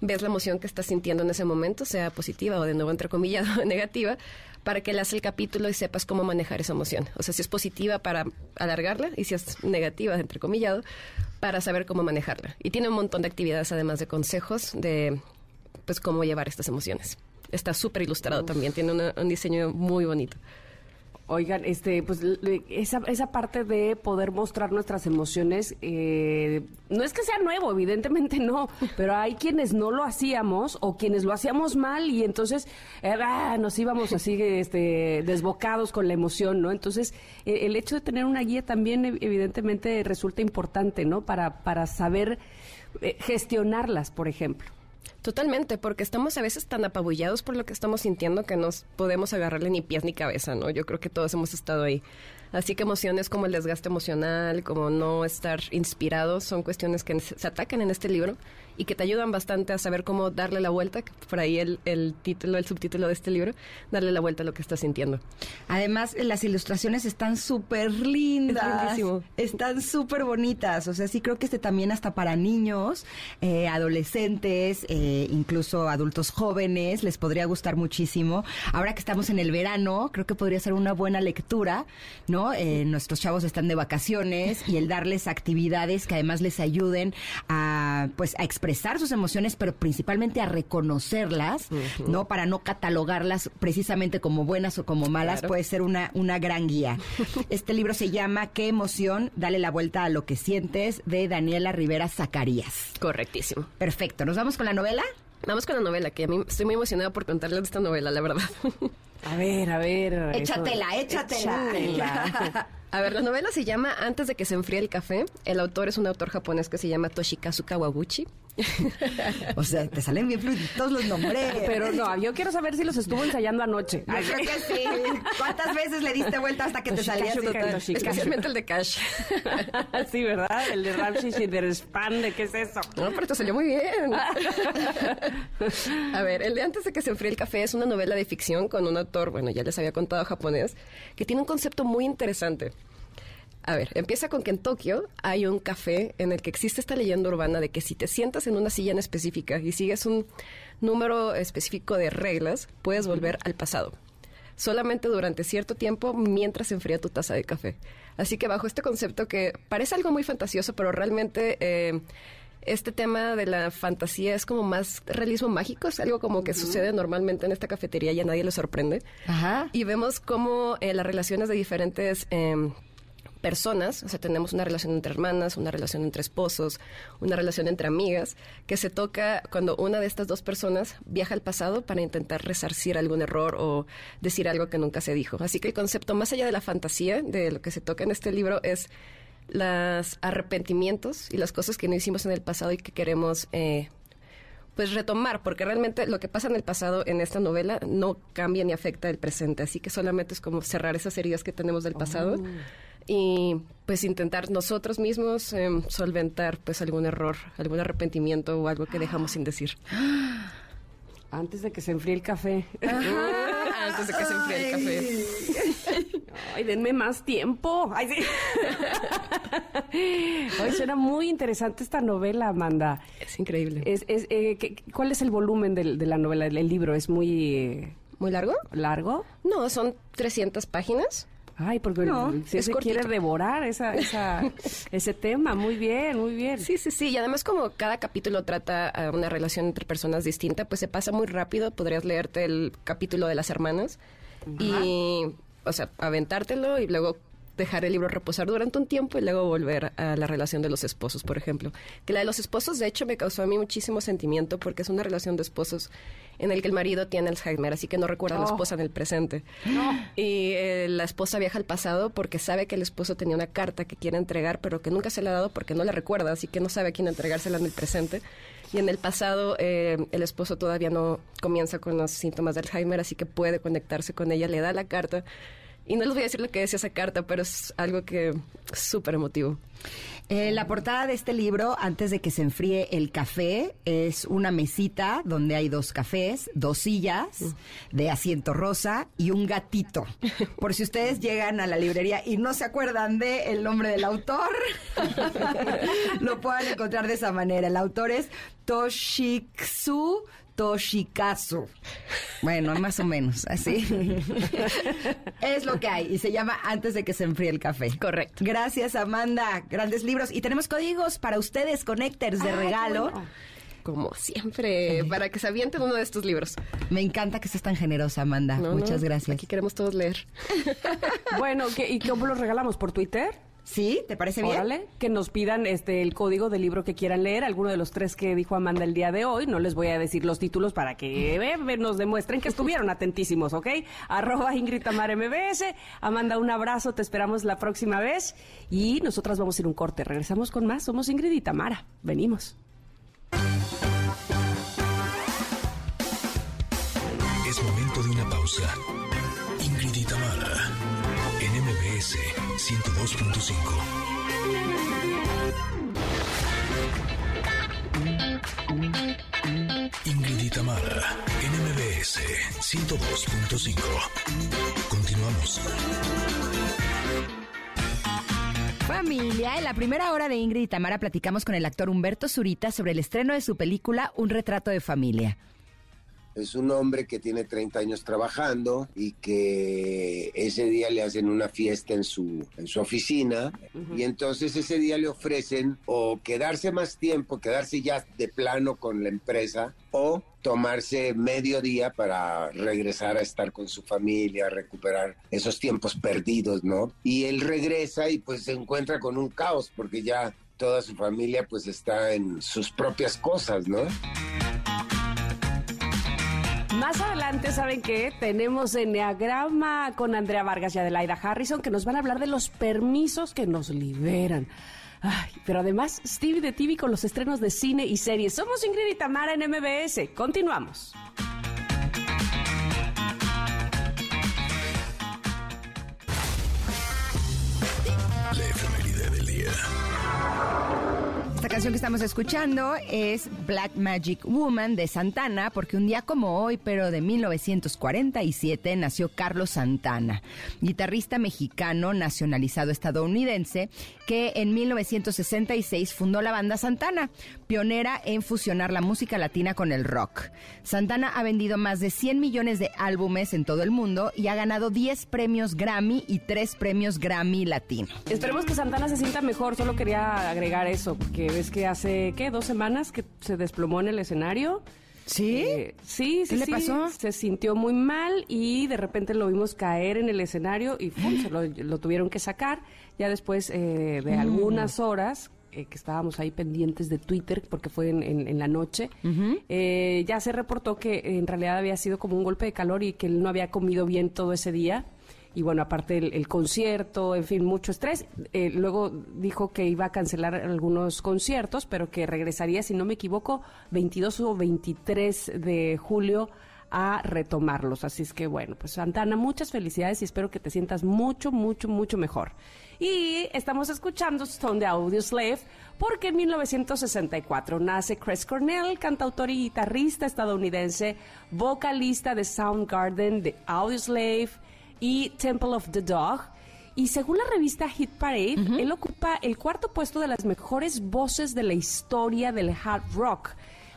ves la emoción que estás sintiendo en ese momento, sea positiva o de nuevo entrecomillado negativa, para que leas el capítulo y sepas cómo manejar esa emoción. O sea, si es positiva para alargarla y si es negativa, entrecomillado, para saber cómo manejarla. Y tiene un montón de actividades, además de consejos, de pues cómo llevar estas emociones. Está súper ilustrado también, tiene un diseño muy bonito. Oigan, este, pues esa, esa parte de poder mostrar nuestras emociones, eh, no es que sea nuevo, evidentemente no, pero hay quienes no lo hacíamos o quienes lo hacíamos mal y entonces eh, ah, nos íbamos así este, desbocados con la emoción, ¿no? Entonces, eh, el hecho de tener una guía también evidentemente resulta importante, ¿no? Para, para saber gestionarlas, por ejemplo. Totalmente, porque estamos a veces tan apabullados por lo que estamos sintiendo que no podemos agarrarle ni pies ni cabeza, ¿no? Yo creo que todos hemos estado ahí. Así que emociones como el desgaste emocional, como no estar inspirado, son cuestiones que se atacan en este libro y que te ayudan bastante a saber cómo darle la vuelta, por ahí el, el título, el subtítulo de este libro, darle la vuelta a lo que estás sintiendo. Además, las ilustraciones están súper lindas. Es están súper bonitas. O sea, sí creo que este también hasta para niños, eh, adolescentes, eh, incluso adultos jóvenes, les podría gustar muchísimo. Ahora que estamos en el verano, creo que podría ser una buena lectura, ¿no? Eh, nuestros chavos están de vacaciones y el darles actividades que además les ayuden a, pues, a expresar sus emociones, pero principalmente a reconocerlas, ¿no? Para no catalogarlas precisamente como buenas o como malas, puede ser una, una gran guía. Este libro se llama ¿Qué emoción? Dale la vuelta a lo que sientes, de Daniela Rivera Zacarías. Correctísimo. Perfecto. ¿Nos vamos con la novela? Vamos con la novela, que a mí estoy muy emocionada por contarles esta novela, la verdad. A ver, a ver. Échatela, échatela. A ver, la novela se llama Antes de que se enfríe el café. El autor es un autor japonés que se llama Toshikazu Kawaguchi. o sea, te salen bien fluiditos los nombres. Pero no, yo quiero saber si los estuvo ensayando anoche. Yo creo que sí. ¿Cuántas veces le diste vuelta hasta que te salía así? Especialmente el de Cash. sí, ¿verdad? El de Ramsey y de Span, ¿de qué es eso? No, pero te salió muy bien. A ver, el de Antes de que se enfríe el café es una novela de ficción con un autor, bueno, ya les había contado japonés, que tiene un concepto muy interesante. A ver, empieza con que en Tokio hay un café en el que existe esta leyenda urbana de que si te sientas en una silla en específica y sigues un número específico de reglas, puedes volver al pasado. Solamente durante cierto tiempo mientras se enfría tu taza de café. Así que bajo este concepto que parece algo muy fantasioso, pero realmente eh, este tema de la fantasía es como más realismo mágico, es algo como que sucede normalmente en esta cafetería y a nadie le sorprende. Ajá. Y vemos cómo eh, las relaciones de diferentes... Eh, personas, o sea, tenemos una relación entre hermanas, una relación entre esposos, una relación entre amigas, que se toca cuando una de estas dos personas viaja al pasado para intentar resarcir algún error o decir algo que nunca se dijo. Así que el concepto, más allá de la fantasía, de lo que se toca en este libro, es los arrepentimientos y las cosas que no hicimos en el pasado y que queremos eh, pues retomar, porque realmente lo que pasa en el pasado en esta novela no cambia ni afecta el presente, así que solamente es como cerrar esas heridas que tenemos del pasado. Oh y pues intentar nosotros mismos em, solventar pues algún error, algún arrepentimiento o algo que dejamos sin decir. Antes de que se enfríe el café. Antes de que se enfríe el café. Ay, denme más tiempo. Ay, sí. Ay, suena muy interesante esta novela, Amanda. Es increíble. Es, es, eh, ¿Cuál es el volumen de, la novela, el, libro? ¿Es muy... Eh, ¿Muy largo? ¿Largo? No, son 300 páginas. Ay, porque no, se quiere devorar esa, esa, ese tema. Muy bien, muy bien. Sí, sí, sí. Y además como cada capítulo trata una relación entre personas distinta, pues se pasa muy rápido. Podrías leerte el capítulo de las hermanas y, o sea, aventártelo y luego dejar el libro reposar durante un tiempo y luego volver a la relación de los esposos, por ejemplo. Que la de los esposos, de hecho, me causó a mí muchísimo sentimiento porque es una relación de esposos en el que el marido tiene Alzheimer, así que no recuerda a la esposa en el presente. Y eh, la esposa viaja al pasado porque sabe que el esposo tenía una carta que quiere entregar, pero que nunca se le ha dado porque no la recuerda, así que no sabe a quién entregársela en el presente. Y en el pasado eh, el esposo todavía no comienza con los síntomas de Alzheimer, así que puede conectarse con ella, le da la carta y no les voy a decir lo que decía esa carta, pero es algo que es súper emotivo. Eh, la portada de este libro, antes de que se enfríe el café, es una mesita donde hay dos cafés, dos sillas de asiento rosa y un gatito. Por si ustedes llegan a la librería y no se acuerdan de el nombre del autor, lo puedan encontrar de esa manera. El autor es Toshiksu Toshikazu. Bueno, más o menos, así. es lo que hay y se llama Antes de que se enfríe el café. Correcto. Gracias, Amanda. Grandes libros. Y tenemos códigos para ustedes, Connectors, de regalo. Como siempre, para que se avienten uno de estos libros. Me encanta que seas tan generosa, Amanda. Muchas gracias. Aquí queremos todos leer. bueno, ¿y cómo los regalamos? ¿Por Twitter? ¿Sí? ¿Te parece bien? Órale, que nos pidan este el código del libro que quieran leer, alguno de los tres que dijo Amanda el día de hoy. No les voy a decir los títulos para que eh, nos demuestren que estuvieron atentísimos, ¿ok? Arroba Ingrid Tamar MBS. Amanda, un abrazo, te esperamos la próxima vez. Y nosotras vamos a ir un corte. Regresamos con más. Somos Ingrid y Tamara. Venimos. Es momento de una pausa. Ingrid y Tamara, NMBS 102.5. Continuamos. Familia, en la primera hora de Ingrid y Tamara platicamos con el actor Humberto Zurita sobre el estreno de su película Un retrato de familia. Es un hombre que tiene 30 años trabajando y que ese día le hacen una fiesta en su, en su oficina y entonces ese día le ofrecen o quedarse más tiempo, quedarse ya de plano con la empresa o tomarse medio día para regresar a estar con su familia, recuperar esos tiempos perdidos, ¿no? Y él regresa y pues se encuentra con un caos porque ya toda su familia pues está en sus propias cosas, ¿no? Más adelante, ¿saben qué? Tenemos Enneagrama con Andrea Vargas y Adelaida Harrison que nos van a hablar de los permisos que nos liberan. Pero además, Stevie de TV con los estrenos de cine y series. Somos Ingrid y Tamara en MBS. Continuamos. Esta canción que estamos escuchando es Black Magic Woman de Santana, porque un día como hoy, pero de 1947, nació Carlos Santana, guitarrista mexicano nacionalizado estadounidense, que en 1966 fundó la banda Santana, pionera en fusionar la música latina con el rock. Santana ha vendido más de 100 millones de álbumes en todo el mundo y ha ganado 10 premios Grammy y 3 premios Grammy Latino. Esperemos que Santana se sienta mejor, solo quería agregar eso, porque es que hace, ¿qué? Dos semanas que se desplomó en el escenario. ¿Sí? Eh, sí, sí, ¿Qué le sí. pasó? Se sintió muy mal y de repente lo vimos caer en el escenario y se lo, lo tuvieron que sacar. Ya después eh, Mm. de algunas horas eh, que estábamos ahí pendientes de Twitter porque fue en, en- en la noche, eh, ya se reportó que en realidad había sido como un golpe de calor y que él no había comido bien todo ese día. Y bueno, aparte el, concierto, en fin, mucho estrés. Eh, luego dijo que iba a cancelar algunos conciertos, pero que regresaría, si no me equivoco, 22 o 23 de julio a retomarlos. Así es que bueno, pues Santana, muchas felicidades y espero que te sientas mucho, mucho, mucho mejor. Y estamos escuchando Stone de Audioslave porque en 1964 nace Chris Cornell, cantautor y guitarrista estadounidense, vocalista de Soundgarden, de Audioslave y Temple of the Dog. Y según la revista Hit Parade, él ocupa el cuarto puesto de las mejores voces de la historia del hard rock.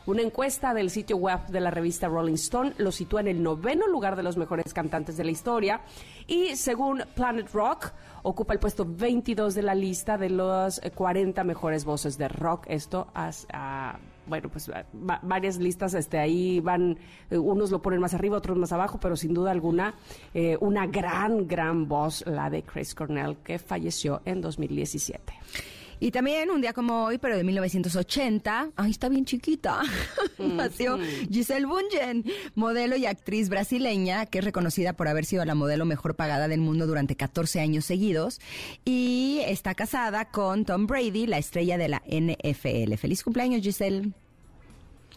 Una encuesta del sitio web de la revista Rolling Stone lo sitúa en el noveno lugar de los mejores cantantes de la historia y según Planet Rock ocupa el puesto 22 de la lista de los eh, 40 mejores voces de rock. Esto a, bueno, pues va- va- varias listas este, ahí van, eh, unos lo ponen más arriba, otros más abajo, pero sin duda alguna eh, una gran, gran voz, la de Chris Cornell, que falleció en 2017. Y también un día como hoy, pero de 1980, ahí está bien chiquita, nació Giselle Bungen, modelo y actriz brasileña que es reconocida por haber sido la modelo mejor pagada del mundo durante 14 años seguidos y está casada con Tom Brady, la estrella de la NFL. Feliz cumpleaños, Giselle.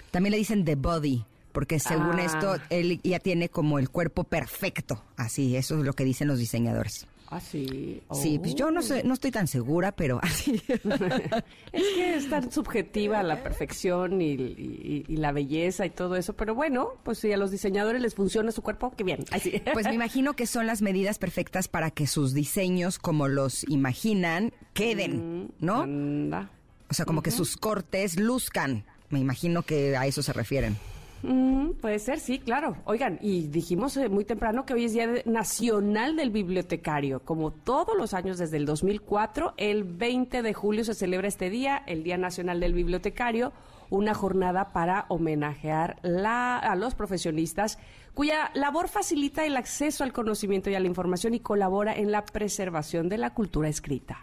También le dicen The Body. Porque según Ah. esto, él ya tiene como el cuerpo perfecto. Así, eso es lo que dicen los diseñadores. Ah, sí. Sí, pues yo no sé, no estoy tan segura, pero así. Es que es tan subjetiva la perfección y, y- y la belleza y todo eso, pero bueno, pues si a los diseñadores les funciona su cuerpo, qué bien. Así. Pues me imagino que son las medidas perfectas para que sus diseños, como los imaginan, queden, ¿no? Anda. O sea, como que sus cortes luzcan. Me imagino que a eso se refieren. Mm, puede ser, sí, claro. Oigan, y dijimos eh, muy temprano que hoy es Día Nacional del Bibliotecario. Como todos los años desde el 2004, el 20 de julio se celebra este día, el Día Nacional del Bibliotecario, una jornada para homenajear la- a los profesionistas cuya labor facilita el acceso al conocimiento y a la información y colabora en la preservación de la cultura escrita.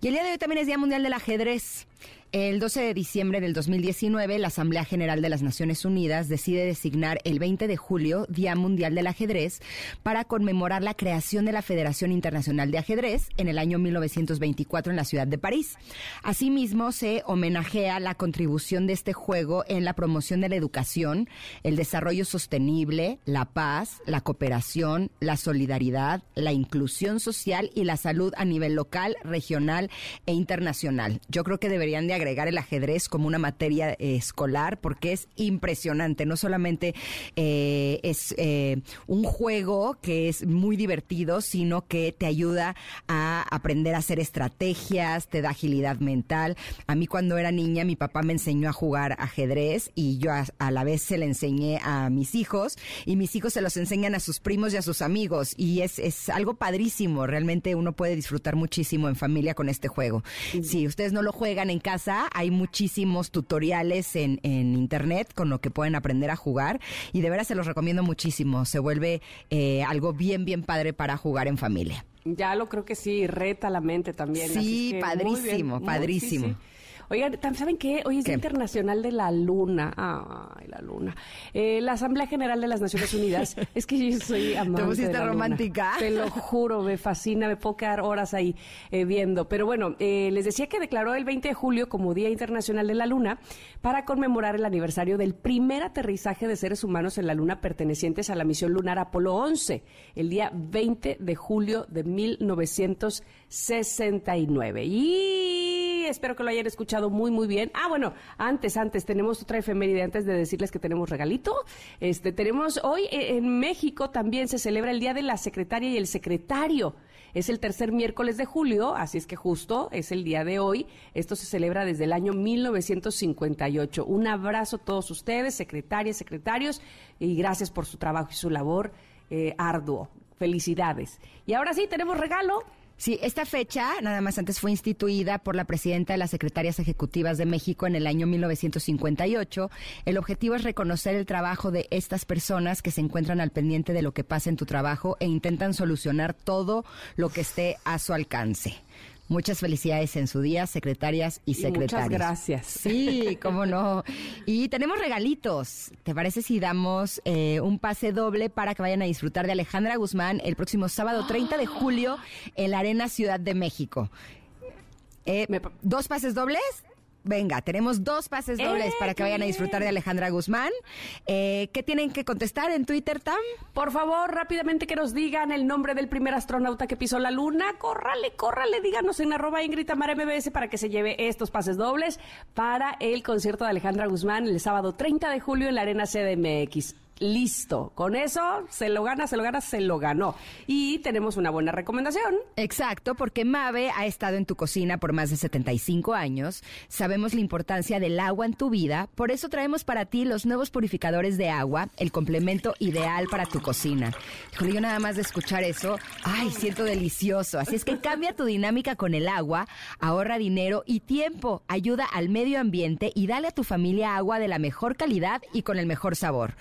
Y el día de hoy también es Día Mundial del Ajedrez. El 12 de diciembre del 2019, la Asamblea General de las Naciones Unidas decide designar el 20 de julio Día Mundial del Ajedrez para conmemorar la creación de la Federación Internacional de Ajedrez en el año 1924 en la ciudad de París. Asimismo, se homenajea la contribución de este juego en la promoción de la educación, el desarrollo sostenible, la paz, la cooperación, la solidaridad, la inclusión social y la salud a nivel local, regional e internacional. Yo creo que deberían de agregar el ajedrez como una materia eh, escolar porque es impresionante. No solamente eh, es eh, un juego que es muy divertido, sino que te ayuda a aprender a hacer estrategias, te da agilidad mental. A mí cuando era niña mi papá me enseñó a jugar ajedrez y yo a, la vez se le enseñé a mis hijos y mis hijos se los enseñan a sus primos y a sus amigos y es, es algo padrísimo. Realmente uno puede disfrutar muchísimo en familia con este juego. Si ustedes no lo juegan en casa, hay muchísimos tutoriales en, internet con lo que pueden aprender a jugar y de veras se los recomiendo muchísimo. Se vuelve eh, algo bien, bien padre para jugar en familia. Ya lo creo que sí, reta la mente también. Sí, padrísimo, padrísimo. Oigan, ¿saben qué? Hoy es Internacional de la Luna. Ay, la Luna. Eh, la Asamblea General de las Naciones Unidas. es que yo soy amante ¿Te pusiste de la romántica? Te lo juro, me fascina, me puedo quedar horas ahí eh, viendo. Pero bueno, eh, les decía que declaró el 20 de julio como Día Internacional de la Luna para conmemorar el aniversario del primer aterrizaje de seres humanos en la Luna pertenecientes a la misión lunar Apolo 11, el día 20 de julio de 1969. Y espero que lo hayan escuchado muy, muy bien. Ah, bueno, antes, antes, tenemos otra efeméride antes de decirles que tenemos regalito. Este, tenemos hoy eh, en México también se celebra el Día de la Secretaria y el Secretario. Es el tercer miércoles de julio, así es que justo es el día de hoy. Esto se celebra desde el año 1958. Un abrazo a todos ustedes, secretarias, secretarios, y gracias por su trabajo y su labor eh, arduo. Felicidades. Y ahora sí, tenemos regalo. Sí, esta fecha, nada más antes, fue instituida por la presidenta de las Secretarias Ejecutivas de México en el año 1958. El objetivo es reconocer el trabajo de estas personas que se encuentran al pendiente de lo que pasa en tu trabajo e intentan solucionar todo lo que esté a su alcance. Muchas felicidades en su día, secretarias y secretarios. muchas gracias. Sí, cómo no. Y tenemos regalitos. ¿Te parece si damos eh, un pase doble para que vayan a disfrutar de Alejandra Guzmán el próximo sábado 30 de julio en la Arena Ciudad de México? Eh, ¿Dos pases dobles? Venga, tenemos dos pases dobles para que vayan a disfrutar de Alejandra Guzmán. Eh, ¿Qué tienen que contestar en Twitter, Tam? Por favor, rápidamente que nos digan el nombre del primer astronauta que pisó la luna. Córrale, córrale, díganos en arroba Ingrid MBS para que se lleve estos pases dobles para el concierto de Alejandra Guzmán el sábado 30 de julio en la Arena CDMX listo. Con eso se lo gana, se lo gana, se lo ganó. Y tenemos una buena recomendación. Exacto, porque Mave ha estado en tu cocina por más de 75 años. Sabemos la importancia del agua en tu vida, por eso traemos para ti los nuevos purificadores de agua, el complemento ideal para tu cocina. Híjole, yo nada más de escuchar eso, ay, siento delicioso. Así es que cambia tu dinámica con el agua, ahorra dinero y tiempo, ayuda al medio ambiente y dale a tu familia agua de la mejor calidad y con el mejor sabor.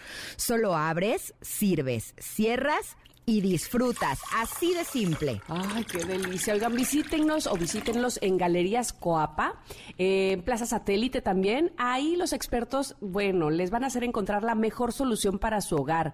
Solo abres, sirves, cierras y disfrutas. Así de simple. Ay, qué delicia. Oigan, visítenos o visítenlos en Galerías Coapa, en Plaza Satélite también. Ahí los expertos, bueno, les van a hacer encontrar la mejor solución para su hogar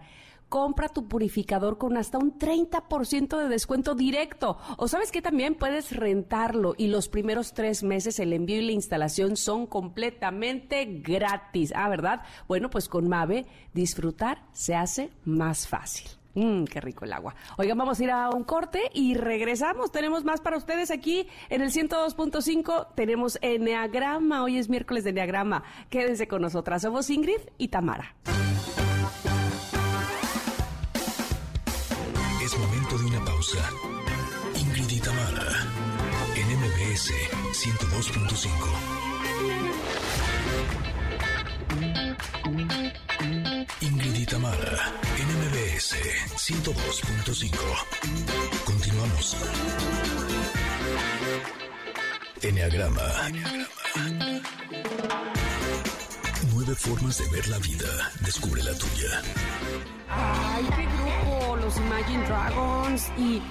compra tu purificador con hasta un 30% de descuento directo. O sabes que también puedes rentarlo y los primeros tres meses el envío y la instalación son completamente gratis. Ah, ¿verdad? Bueno, pues con Mave disfrutar se hace más fácil. Mmm, qué rico el agua. Oigan, vamos a ir a un corte y regresamos. Tenemos más para ustedes aquí en el 102.5. Tenemos Enneagrama. Hoy es miércoles de Enneagrama. Quédense con nosotras. Somos Ingrid y Tamara. Ingrid y Tamara, en MBS 102.5. Ingrid y Tamara, en MBS 102.5. Continuamos. Enneagrama. Nueve formas de ver la vida. Descubre la tuya. Ay, qué grupo, los Imagine Dragons. Y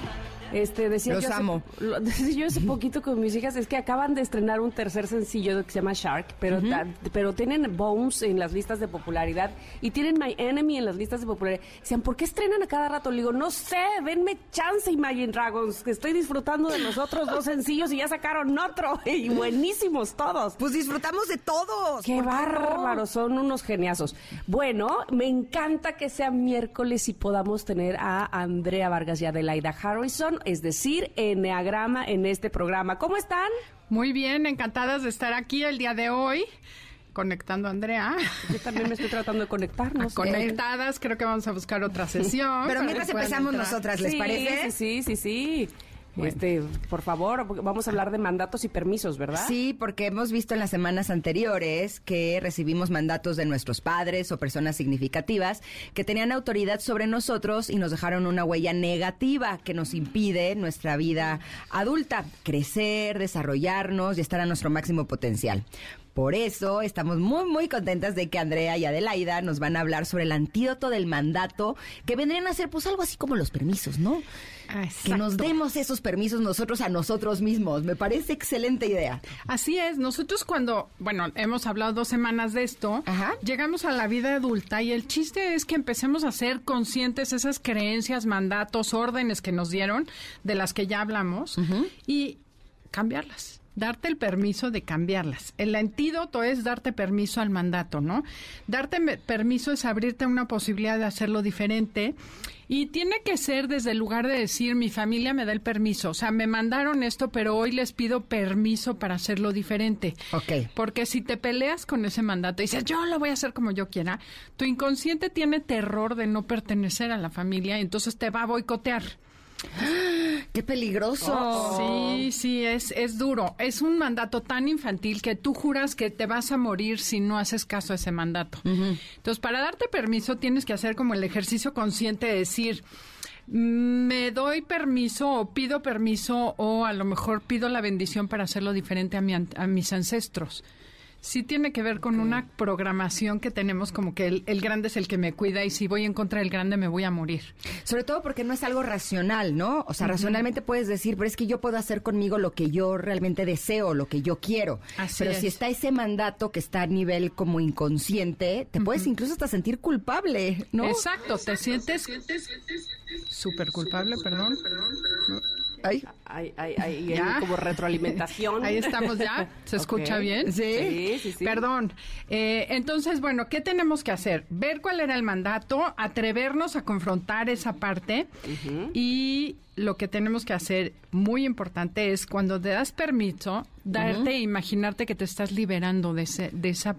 Este, decía Los yo hace- amo. lo- decía yo hace poquito con mis hijas, es que acaban de estrenar un tercer sencillo que se llama Shark, pero, ta- pero tienen Bones en las listas de popularidad y tienen My Enemy en las listas de popularidad. Decían, ¿por qué estrenan a cada rato? Le digo, no sé, denme chance, Imagine Dragons, que estoy disfrutando de los otros dos sencillos y ya sacaron otro. Y buenísimos todos. Pues disfrutamos de todos. Qué bárbaros, son unos geniazos. Bueno, me encanta que sea miércoles y podamos tener a Andrea Vargas y Adelaida Harrison, es decir, Enneagrama en este programa. ¿Cómo están? Muy bien, encantadas de estar aquí el día de hoy, conectando a Andrea. Yo también me estoy tratando de conectarnos. Conectadas, creo que vamos a buscar otra sesión. Pero mientras empezamos entrar. nosotras, ¿les sí, parece? Sí, sí, sí, sí. Este, por favor, vamos a hablar de mandatos y permisos, ¿verdad? Sí, porque hemos visto en las semanas anteriores que recibimos mandatos de nuestros padres o personas significativas que tenían autoridad sobre nosotros y nos dejaron una huella negativa que nos impide nuestra vida adulta, crecer, desarrollarnos y estar a nuestro máximo potencial. Por eso estamos muy, muy contentas de que Andrea y Adelaida nos van a hablar sobre el antídoto del mandato, que vendrían a ser pues algo así como los permisos, ¿no? Ah, Que nos demos esos permisos nosotros a nosotros mismos. Me parece excelente idea. Así es, nosotros cuando, bueno, hemos hablado dos semanas de esto, Ajá. llegamos a la vida adulta y el chiste es que empecemos a ser conscientes esas creencias, mandatos, órdenes que nos dieron, de las que ya hablamos, y cambiarlas. Darte el permiso de cambiarlas. El antídoto es darte permiso al mandato, ¿no? Darte permiso es abrirte una posibilidad de hacerlo diferente y tiene que ser desde el lugar de decir mi familia me da el permiso, o sea, me mandaron esto, pero hoy les pido permiso para hacerlo diferente. Ok. Porque si te peleas con ese mandato y dices, yo lo voy a hacer como yo quiera, tu inconsciente tiene terror de no pertenecer a la familia, entonces te va a boicotear. ¡Qué peligroso! Sí, sí, es, es duro. Es un mandato tan infantil que tú juras que te vas a morir si no haces caso a ese mandato. Entonces, para darte permiso, tienes que hacer como el ejercicio consciente de decir, me doy permiso o pido permiso o a lo mejor pido la bendición para hacerlo diferente a, mi a mis ancestros. Sí tiene que ver con una programación que tenemos como que el, el grande es el que me cuida y si voy en contra del grande me voy a morir. Sobre todo porque no es algo racional, ¿no? O sea, racionalmente puedes decir, pero es que yo puedo hacer conmigo lo que yo realmente deseo, lo que yo quiero. Así pero es. si está ese mandato que está a nivel como inconsciente, te puedes incluso hasta sentir culpable, ¿no? Exacto, te sientes súper culpable, perdón. Hay, Ya. hay como retroalimentación. Ahí estamos ya. ¿Se escucha bien? Sí. Sí, sí, sí. Perdón. Eh, entonces, bueno, ¿qué tenemos que hacer? Ver cuál era el mandato, atrevernos a confrontar esa parte y lo que tenemos que hacer, muy importante, es cuando te das permiso, darte e imaginarte que te estás liberando de ese, de esa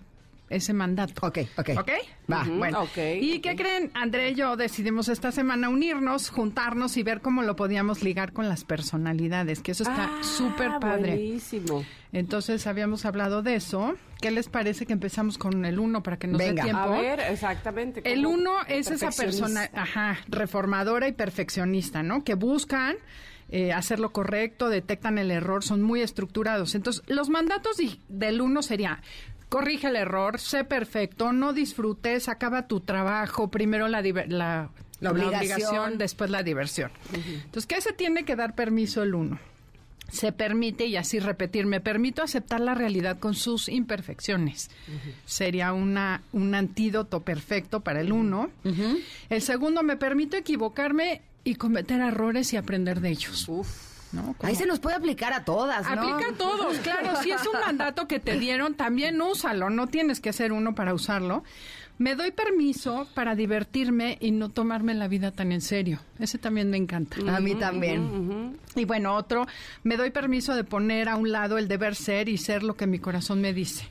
ese mandato. Ok, ok. ¿Ok? Va. Bueno. ok, ¿Y ok. qué creen? André y yo decidimos esta semana unirnos, juntarnos y ver cómo lo podíamos ligar con las personalidades, que eso está Ah, súper padre. Buenísimo. Entonces habíamos hablado de eso. ¿Qué les parece que empezamos con el uno para que nos Venga. dé tiempo? A ver, exactamente. El uno es esa persona, ajá, reformadora y perfeccionista, ¿no? Que buscan eh, hacer lo correcto, detectan el error, son muy estructurados. Entonces, los mandatos del uno sería corrige el error, sé perfecto, no disfrutes, acaba tu trabajo, primero la, la, La obligación. después la diversión. Entonces, ¿qué se tiene que dar permiso el uno? se permite, y así repetir, me permito aceptar la realidad con sus imperfecciones. Sería una, un antídoto perfecto para el uno. El segundo, me permito equivocarme y cometer errores y aprender de ellos. Ahí se nos puede aplicar a todas, ¿no? Aplica a todos, claro. Si es un mandato que te dieron, también úsalo. No tienes que ser uno para usarlo. Me doy permiso para divertirme y no tomarme la vida tan en serio. Ese también me encanta. A mí también. Y bueno, otro, me doy permiso de poner a un lado el deber ser y ser lo que mi corazón me dice.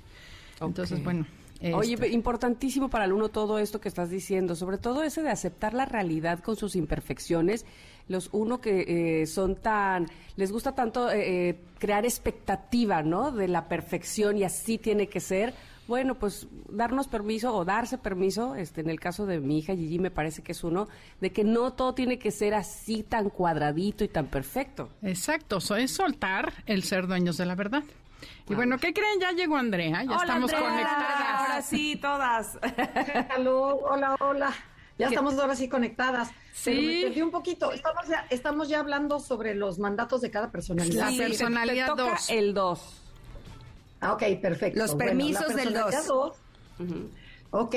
Entonces, bueno. Oye, este, importantísimo para el uno todo esto que estás diciendo, sobre todo ese de aceptar la realidad con sus imperfecciones. Los uno que eh, son tan, les gusta tanto eh, eh, crear expectativa, ¿no? De la perfección y así tiene que ser. Bueno, pues darnos permiso o darse permiso, este, en el caso de mi hija Gigi me parece que es uno, de que no todo tiene que ser así tan cuadradito y tan perfecto. Exacto, eso es soltar el ser dueños de la verdad. Y bueno, ¿qué creen? Ya llegó Andrea, ya Hola, estamos Andrea. conectadas. Ahora sí, todas. Aló, hola, hola. Ya estamos ahora sí conectadas. Sí. Pero me perdí un poquito. Estamos ya, estamos ya hablando sobre los mandatos de cada personalidad. La Sí, te- personalidad te toca dos. el 2. Ah, ok, perfecto. Los permisos la del personalidad dos. dos. Ok,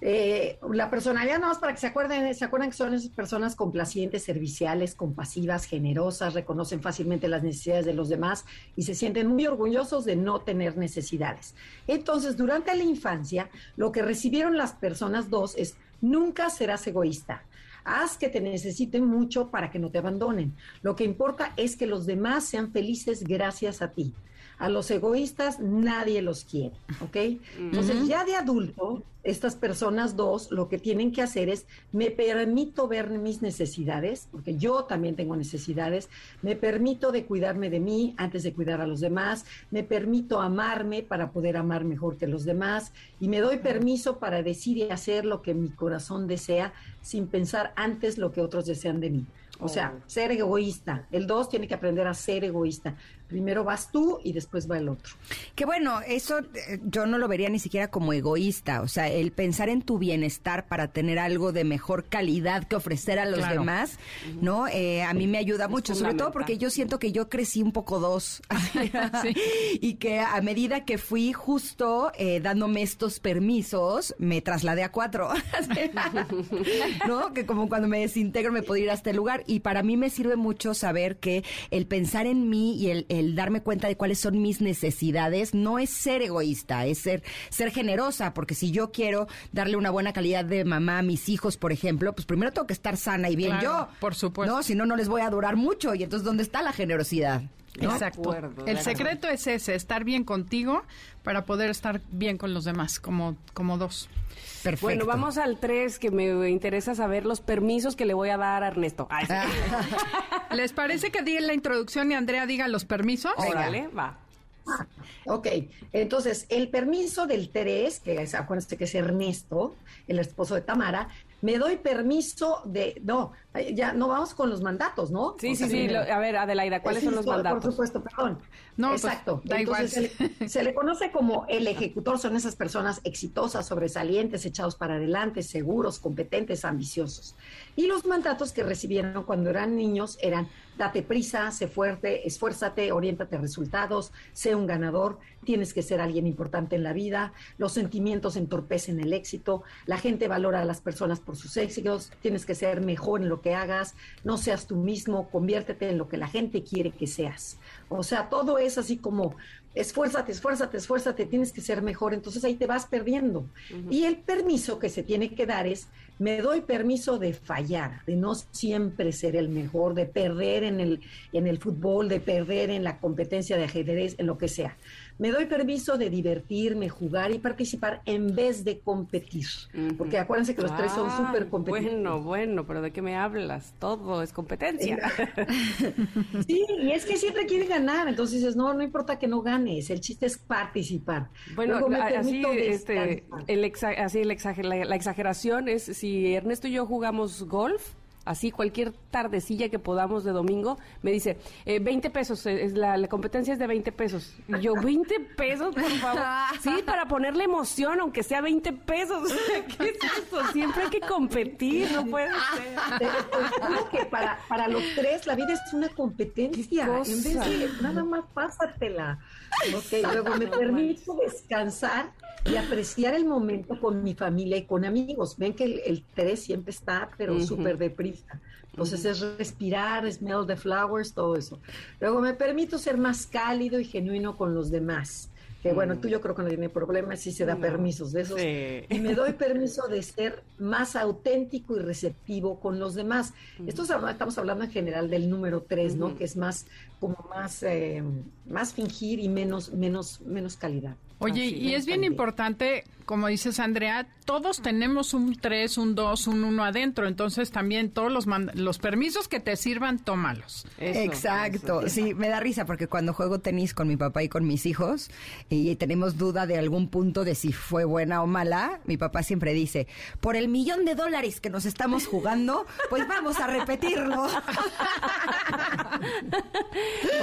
eh, la personalidad, nada más para que se acuerden, se acuerdan que son esas personas complacientes, serviciales, compasivas, generosas, reconocen fácilmente las necesidades de los demás y se sienten muy orgullosos de no tener necesidades. Entonces, durante la infancia, lo que recibieron las personas dos es nunca serás egoísta. Haz que te necesiten mucho para que no te abandonen. Lo que importa es que los demás sean felices gracias a ti. A los egoístas nadie los quiere, ¿ok? Entonces ya de adulto, estas personas dos lo que tienen que hacer es, me permito ver mis necesidades, porque yo también tengo necesidades, me permito de cuidarme de mí antes de cuidar a los demás, me permito amarme para poder amar mejor que los demás y me doy permiso para decir y hacer lo que mi corazón desea sin pensar antes lo que otros desean de mí. O sea, ser egoísta. El dos tiene que aprender a ser egoísta. Primero vas tú y después va el otro. Que bueno, eso eh, yo no lo vería ni siquiera como egoísta, o sea, el pensar en tu bienestar para tener algo de mejor calidad que ofrecer a los Claro. demás, ¿no? Eh, a mí me ayuda mucho, sobre todo porque yo siento que yo crecí un poco dos y que a medida que fui justo eh, dándome estos permisos, me trasladé a cuatro, ¿no? Que como cuando me desintegro me puedo ir a este lugar y para mí me sirve mucho saber que el pensar en mí y el, el darme cuenta de cuáles son mis necesidades no es ser egoísta, es ser, ser generosa, porque si yo quiero darle una buena calidad de mamá a mis hijos, por ejemplo, pues primero tengo que estar sana y bien Claro, yo. por supuesto. No, si no, no les voy a durar mucho. Y entonces, ¿dónde está la generosidad? ¿No? Exacto. acuerdo, el secreto es ese, estar bien contigo para poder estar bien con los demás, como, como dos. Perfecto. Bueno, vamos al 3, que me interesa saber los permisos que le voy a dar a Ernesto. Ay, sí. ¿Les parece que diga la introducción y Andrea diga los permisos? Órale, va. Ok, entonces el permiso del 3, que es, acuérdense que es Ernesto, el esposo de Tamara, me doy permiso de, no, ya no vamos con los mandatos, ¿no? Sí, O sí, sea, sí. lo- a ver, Adelaida, ¿cuáles son los por- mandatos? Por supuesto, perdón. No, pues, Exacto. da Entonces, igual. Se, le, se le conoce como el ejecutor, son esas personas exitosas, sobresalientes, echados para adelante, seguros, competentes, ambiciosos. Y los mandatos que recibieron cuando eran niños eran date prisa, sé fuerte, esfuérzate, oriéntate a resultados, sé un ganador, tienes que ser alguien importante en la vida, los sentimientos entorpecen el éxito, la gente valora a las personas por sus éxitos, tienes que ser mejor en lo que hagas, no seas tú mismo, conviértete en lo que la gente quiere que seas. O sea, todo es así como esfuérzate, esfuérzate, esfuérzate, tienes que ser mejor, entonces ahí te vas perdiendo. Y el permiso que se tiene que dar es, me doy permiso de fallar, de no siempre ser el mejor, de perder en el, en el fútbol, de perder en la competencia de ajedrez, en lo que sea. Me doy permiso de divertirme, jugar y participar en vez de competir. Porque acuérdense que los tres son Ah, súper competitivos. Bueno, bueno, pero ¿de qué me hablas? Todo es competencia. Sí, y es que siempre quiere ganar, entonces dices, no, no importa que no ganes, el chiste es participar. Bueno, así, este, el exa- así el exager- la, la exageración es si Ernesto y yo jugamos golf, así cualquier tardecilla que podamos de domingo, me dice, eh, 20 pesos, eh, es la, la competencia es de 20 pesos. Y yo, 20 pesos, por favor. Sí, para ponerle emoción, aunque sea 20 pesos. ¿Qué es eso? Siempre hay que competir, no puede ser. Que para, para los tres la vida es una competencia. En vez de nada más pásatela. Ok, luego me permito descansar y apreciar el momento con mi familia y con amigos. Ven que el, el tres siempre está, pero Ujú. súper deprisa. Entonces es respirar, smell the flowers, todo eso. Luego me permito ser más cálido y genuino con los demás. Que bueno, tú yo creo que no tiene problema si se da permisos de esos. Sí. Y me doy permiso de ser más auténtico y receptivo con los demás. Esto es- estamos hablando en general del número tres, ¿no? Ujú. Que es más, como más, eh, más fingir y menos, menos, menos calidad. Oye, Así y es bien importante, como dices Andrea, todos tenemos un 3, un 2, un 1 adentro, entonces también todos los, mand- los permisos que te sirvan, tómalos. Eso, Exacto, eso. sí, me da risa porque cuando juego tenis con mi papá y con mis hijos y tenemos duda de algún punto de si fue buena o mala, mi papá siempre dice, por el millón de dólares que nos estamos jugando, pues vamos a repetirlo.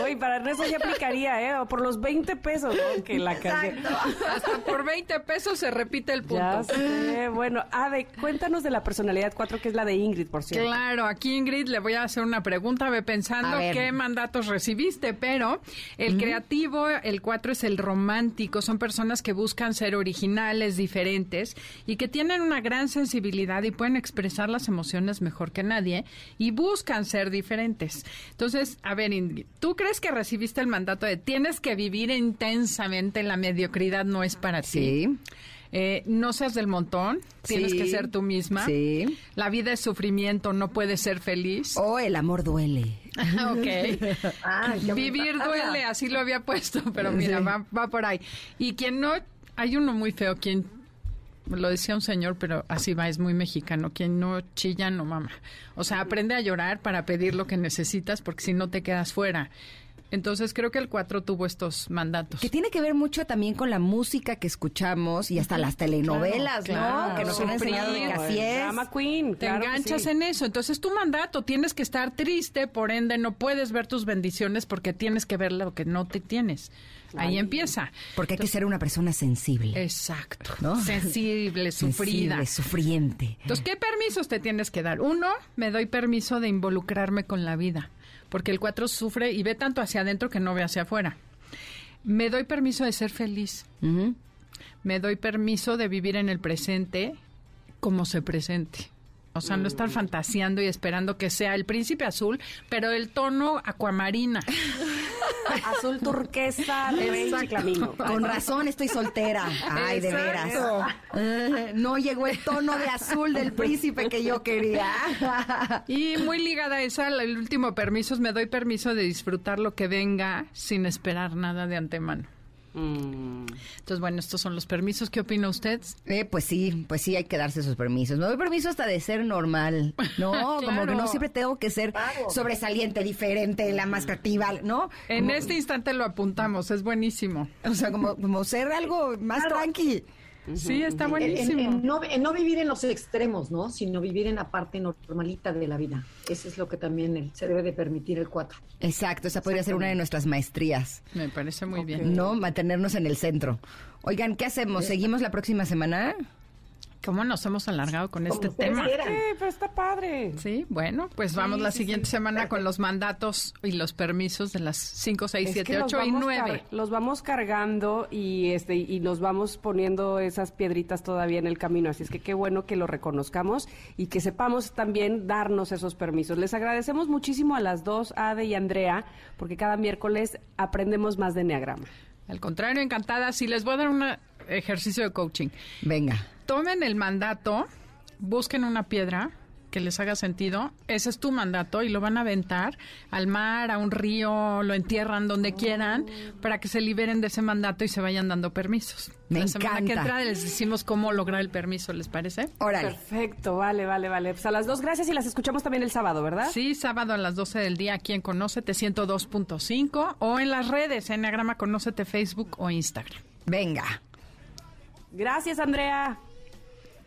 Oye, para eso ya aplicaría, ¿eh? Por los 20 pesos, ¿no? Que la canción. Hasta por 20 pesos se repite el punto. Ya sé. Bueno, Ade, cuéntanos de la personalidad 4, que es la de Ingrid, por cierto. Claro, aquí Ingrid le voy a hacer una pregunta, ve pensando qué mandatos recibiste, pero el creativo, el 4 es el romántico, son personas que buscan ser originales, diferentes y que tienen una gran sensibilidad y pueden expresar las emociones mejor que nadie y buscan ser diferentes. Entonces, a ver, Ingrid, ¿tú crees que recibiste el mandato de tienes que vivir intensamente, la mediocridad no es para ti? Sí. Eh, no seas del montón, tienes Sí. que ser tú misma. Sí. La vida es sufrimiento, no puedes ser feliz. O el amor duele. ok. Ah, Vivir duele, así lo había puesto, pero mira, va, va por ahí. Y quien no, hay uno muy feo, quien, lo decía un señor, pero así va, es muy mexicano, quien no chilla, no mama. O sea, aprende a llorar para pedir lo que necesitas, porque si no te quedas fuera. Entonces creo que el 4 tuvo estos mandatos. Que tiene que ver mucho también con la música que escuchamos y hasta las telenovelas, Claro, ¿no? Que nos han enseñado de que así es. Drama Queen. Te claro enganchas sí. en eso. Entonces, tu mandato, tienes que estar triste, por ende, no puedes ver tus bendiciones porque tienes que ver lo que no te tienes. Ahí empieza. Porque hay que ser una persona sensible. Exacto. ¿No? Sensible, sufrida. Sensible, sufriente. Entonces, ¿qué permisos te tienes que dar? Uno, me doy permiso de involucrarme con la vida, porque el 4 sufre y ve tanto hacia adentro que no ve hacia afuera. Me doy permiso de ser feliz. Me doy permiso de vivir en el presente como se presente. O sea, no estar fantaseando y esperando que sea el príncipe azul, pero el tono acuamarina. Azul turquesa. Con razón estoy soltera. Ay, de veras. Eh, no llegó el tono de azul del príncipe que yo quería. Y muy ligada a la- el último permiso es me doy permiso de disfrutar lo que venga sin esperar nada de antemano. Mm. Entonces, bueno, estos son los permisos. ¿Qué opina usted? Eh, pues sí, pues sí hay que darse esos permisos. Me doy permiso hasta de ser normal, ¿no? Como que Claro. no siempre tengo que ser sobresaliente, diferente, la más creativa, ¿no? En este instante lo apuntamos, es buenísimo. O sea, como, como ser algo más tranqui. Sí, está En- en- buenísimo. en no, en no vivir en los extremos, ¿no? Sino vivir en la parte normalita de la vida. Eso es lo que también el- se debe de permitir el 4. Exacto, esa podría ser una de nuestras maestrías, Me parece muy bien. ¿no? Mantenernos en el centro. Oigan, ¿qué hacemos? ¿Seguimos la próxima semana? ¿Cómo nos hemos alargado con este tema? quieran. Sí, pero está padre. Sí, bueno, pues vamos la siguiente semana con los mandatos y los permisos de las 5, 6, Es 7, que los 8 y vamos 9. car- los vamos cargando y este y nos vamos poniendo esas piedritas todavía en el camino, así es que qué bueno que lo reconozcamos y que sepamos también darnos esos permisos. Les agradecemos muchísimo a las dos, Ade y Andrea, porque cada miércoles aprendemos más de Enneagrama. Al contrario, encantada. Si les voy a dar un ejercicio de coaching. Venga. Tomen el mandato, busquen una piedra que les haga sentido. Ese es tu mandato y lo van a aventar al mar, a un río, lo entierran donde quieran para que se liberen de ese mandato y se vayan dando permisos. Me La semana que encanta. entra les decimos cómo lograr el permiso, ¿les parece? Órale. Perfecto, vale, vale, vale. Pues a las dos gracias y las escuchamos también el sábado, ¿verdad? Sí, sábado a las 12 del día aquí en Conócete 102.5 o en las redes, Enneagrama Conócete Facebook o Instagram. Venga. Gracias, Andrea.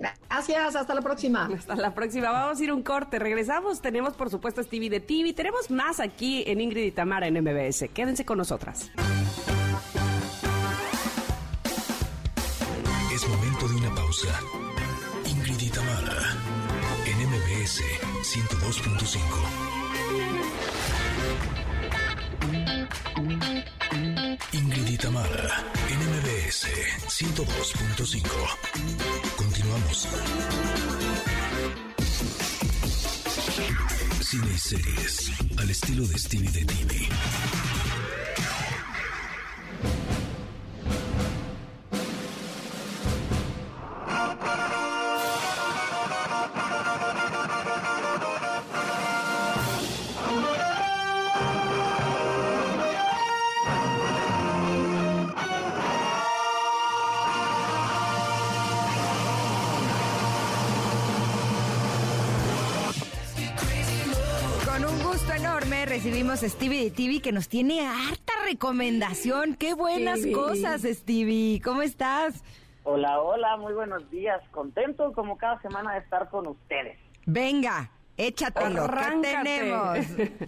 Gracias, hasta la próxima. Hasta la próxima. Vamos a ir un corte. Regresamos. Tenemos, por supuesto, Stevie de TV. Tenemos más aquí en Ingrid y Tamara en MBS. Quédense con nosotras. Es momento de una pausa. Ingrid y Tamara, en MBS 102.5. Ingrid y Tamara, en MBS 102.5. Continuamos. Cine y series, al estilo de Stevie de TV. Recibimos a Stevie de TV que nos tiene harta recomendación. Qué buenas Stevie. cosas, Stevie. ¿Cómo estás? Hola, hola, muy buenos días. Contento como cada semana de estar con ustedes. Venga, Échatelo, ¿qué tenemos?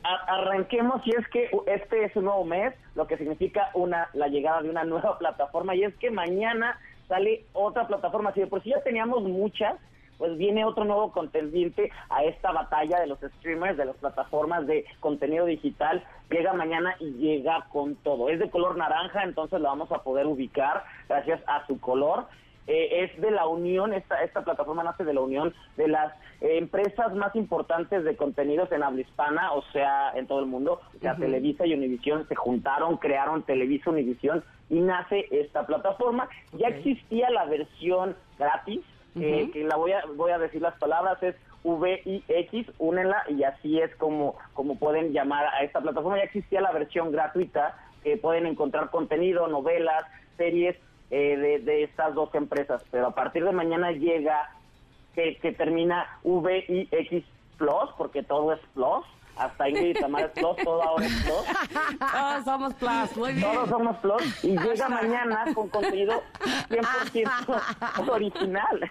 A- arranquemos y es que este es un nuevo mes, lo que significa una la llegada de una nueva plataforma y es que mañana sale otra plataforma. Si de por sí ya teníamos muchas, pues viene otro nuevo contendiente a esta batalla de los streamers, de las plataformas de contenido digital. Llega mañana y llega con todo. Es de color naranja, entonces lo vamos a poder ubicar gracias a su color. Eh, es de la unión, esta, esta plataforma nace de la unión de las eh, empresas más importantes de contenidos en habla hispana, o sea, en todo el mundo. O sea, Televisa y Univisión se juntaron, crearon Televisa Univisión y nace esta plataforma. Ya existía la versión gratis, eh, que la voy a, voy a decir las palabras, es VIX, únenla y así es como, como pueden llamar a esta plataforma. Ya existía la versión gratuita, que pueden encontrar contenido, novelas, series eh, de, de estas dos empresas, pero a partir de mañana llega que, que termina VIX Plus, porque todo es Plus, hasta Ingrid y Tamara es Plus, todo ahora es Plus. Todos somos plus, muy bien. Todos somos Plus y llega mañana con contenido 100% original.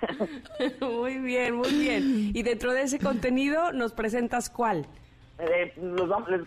Muy bien, muy bien. Y dentro de ese contenido, ¿nos presentas cuál? Eh, los les-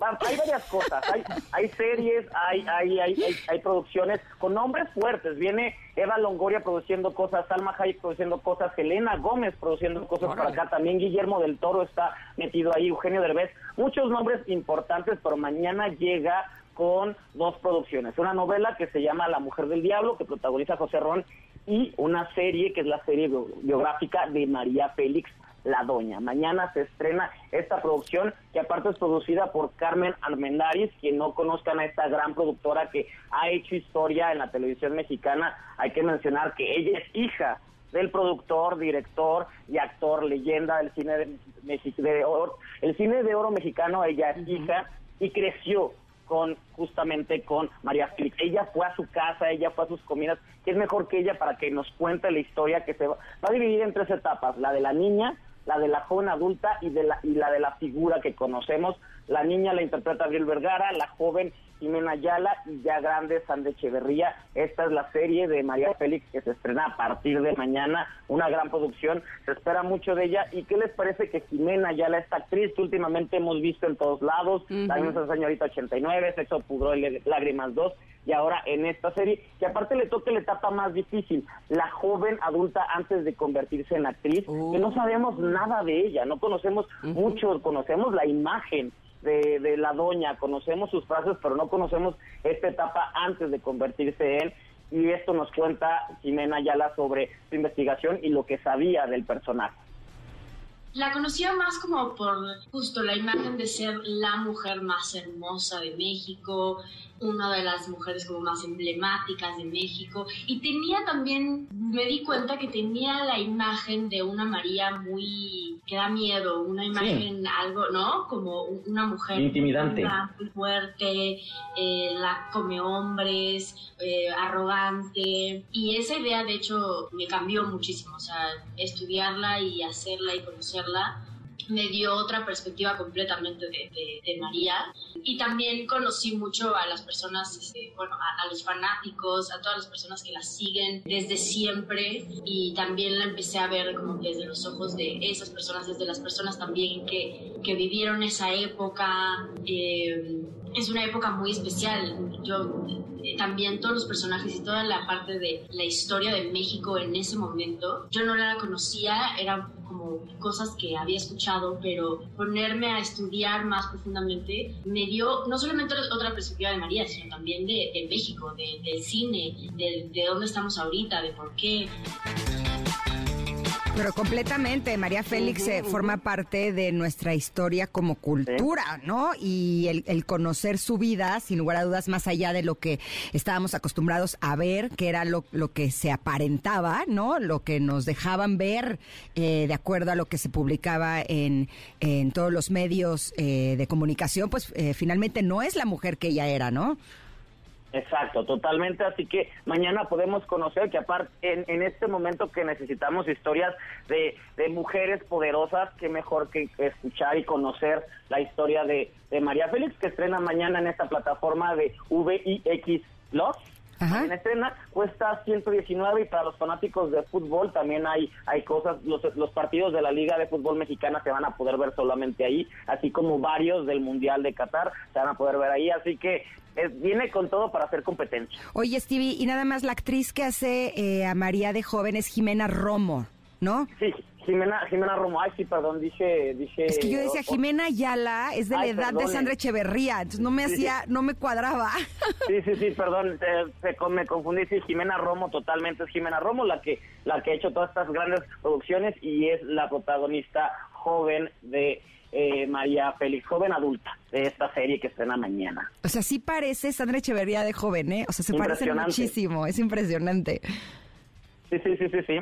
hay varias cosas, hay, hay series, hay, hay, hay, hay, producciones con nombres fuertes. Viene Eva Longoria produciendo cosas, Salma Hayek produciendo cosas, Helena Gómez produciendo cosas por acá, también Guillermo del Toro está metido ahí, Eugenio Derbez, muchos nombres importantes, pero mañana llega con dos producciones, una novela que se llama La Mujer del Diablo, que protagoniza José Ron, y una serie que es la serie bio- biográfica de María Félix La Doña. Mañana se estrena esta producción que aparte es producida por Carmen Armendáriz, quien no conozcan a esta gran productora que ha hecho historia en la televisión mexicana, hay que mencionar que ella es hija del productor, director y actor leyenda del cine de, de oro, el cine de oro mexicano, ella es hija y creció con justamente con María Félix. Ella fue a su casa, ella fue a sus comidas, que es mejor que ella para que nos cuente la historia que se va, va a dividir en tres etapas, la de la niña, la de la joven adulta y, de la, y la de la figura que conocemos. La niña la interpreta Abril Vergara, la joven Jimena Ayala y ya grande Sande Echeverría. Esta es la serie de María Félix que se estrena a partir de mañana, una gran producción, se espera mucho de ella. ¿Y qué les parece que Jimena Ayala, esta actriz que últimamente hemos visto en todos lados, también es señorita 89, Sexo, Pudor y Lágrimas 2, y ahora en esta serie, que aparte le toca la etapa más difícil, la joven adulta antes de convertirse en actriz, que no sabemos nada de ella, no conocemos mucho, conocemos la imagen de, de la doña, conocemos sus frases, pero no conocemos esta etapa antes de convertirse en, y esto nos cuenta Jimena Ayala sobre su investigación y lo que sabía del personaje. La conocía más como por justo la imagen de ser la mujer más hermosa de México, una de las mujeres como más emblemáticas de México y tenía también, me di cuenta que tenía la imagen de una María muy, que da miedo, una imagen algo, ¿no? Como un- una mujer Intimidante. muy fuerte, eh, la come hombres, eh, arrogante y esa idea de hecho me cambió muchísimo, o sea, estudiarla y hacerla y conocerla me dio otra perspectiva completamente de, María y también conocí mucho a las personas, este, bueno, a, los fanáticos, a todas las personas que la siguen desde siempre y también la empecé a ver como desde los ojos de esas personas, desde las personas también que, que vivieron esa época. eh, es una época muy especial. Yo también todos los personajes y toda la parte de la historia de México en ese momento, yo no la conocía, eran como cosas que había escuchado, pero ponerme a estudiar más profundamente me dio no solamente otra perspectiva de María, sino también de, de México, de- del cine, de, de dónde estamos ahorita, de por qué. Pero completamente, María Félix eh, forma parte de nuestra historia como cultura, ¿no? Y el, el conocer su vida, sin lugar a dudas, más allá de lo que estábamos acostumbrados a ver, que era lo, lo que se aparentaba, ¿no? Lo que nos dejaban ver eh, de acuerdo a lo que se publicaba en, en todos los medios eh, de comunicación, pues eh, finalmente no es la mujer que ella era, ¿no? Exacto, totalmente. Así que mañana podemos conocer que aparte en, en este momento que necesitamos historias de, de mujeres poderosas, qué mejor que escuchar y conocer la historia de, María Félix que estrena mañana en esta plataforma de VIX Plus. En escena cuesta 119 y para los fanáticos de fútbol también hay hay cosas, los, los partidos de la Liga de Fútbol Mexicana se van a poder ver solamente ahí, así como varios del Mundial de Qatar se van a poder ver ahí, así que viene con todo para hacer competencia. Oye, Stevie, y nada más la actriz que hace eh, a María de Joven es Jimena Romo, ¿no? Sí, Jimena, Jimena Romo, ay sí, perdón, dije, dije... Es que yo decía, Jimena Ayala es de la edad de Sandra Echeverría, entonces no me hacía, no me cuadraba. Sí, sí, sí, perdón, me confundí, sí, Jimena Romo totalmente, es Jimena Romo la que, la que ha hecho todas estas grandes producciones y es la protagonista joven de eh, María Félix, joven adulta, de esta serie que estrena mañana. O sea, sí parece Sandra Echeverría de joven, ¿eh? O sea, se parece muchísimo, es impresionante. Sí, sí, sí, sí, sí.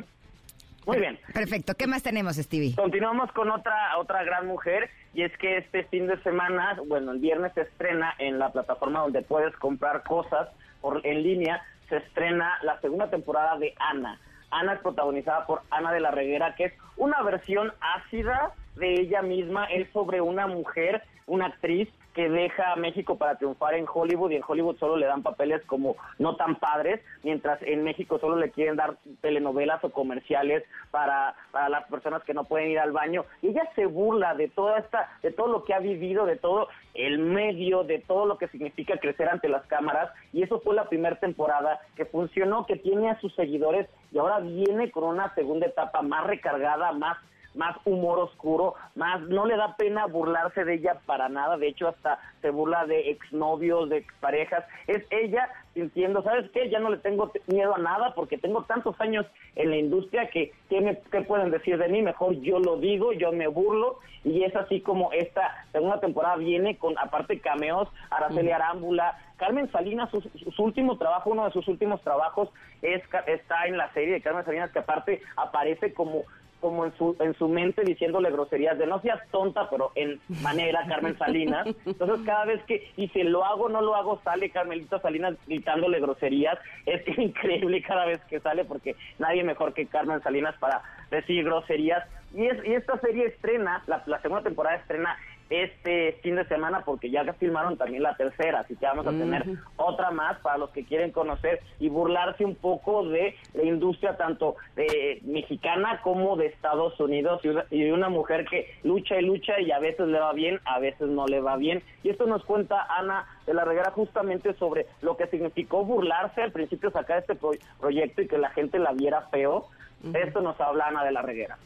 Muy bien. Perfecto. ¿Qué más tenemos, Stevie? Continuamos con otra otra gran mujer y es que este fin de semana, bueno, el viernes se estrena en la plataforma donde puedes comprar cosas por en línea, se estrena la segunda temporada de Ana. Ana es protagonizada por Ana de la Reguera, que es una versión ácida de ella misma. Es sobre una mujer, una actriz que deja a México para triunfar en Hollywood y en Hollywood solo le dan papeles como no tan padres, mientras en México solo le quieren dar telenovelas o comerciales para, para las personas que no pueden ir al baño. Ella se burla de toda esta, de todo lo que ha vivido, de todo el medio, de todo lo que significa crecer ante las cámaras. Y eso fue la primera temporada que funcionó, que tiene a sus seguidores y ahora viene con una segunda etapa más recargada, más más humor oscuro, más no le da pena burlarse de ella para nada, de hecho hasta se burla de exnovios, de exparejas, es ella sintiendo, ¿sabes qué? Ya no le tengo miedo a nada porque tengo tantos años en la industria que ¿qué, me, qué pueden decir de mí? Mejor yo lo digo, yo me burlo y es así como esta segunda temporada viene con aparte cameos, Araceli Arámbula, Carmen Salinas, su, su, último trabajo, uno de sus últimos trabajos es, está en la serie de Carmen Salinas que aparte aparece como como en su, en su mente diciéndole groserías de no seas tonta, pero en manera Carmen Salinas. Entonces cada vez que, y si lo hago no lo hago, sale Carmelita Salinas gritándole groserías. Es increíble cada vez que sale porque nadie mejor que Carmen Salinas para decir groserías. Y, es, y esta serie estrena, la segunda temporada estrena este fin de semana porque ya filmaron también la tercera, así que vamos a tener otra más para los que quieren conocer y burlarse un poco de la industria tanto de mexicana como de Estados Unidos y, de una mujer que lucha y lucha y a veces le va bien, a veces no le va bien. Y esto nos cuenta Ana de la Reguera justamente sobre lo que significó burlarse al principio sacar este proyecto y que la gente la viera feo. Esto nos habla Ana de la Reguera.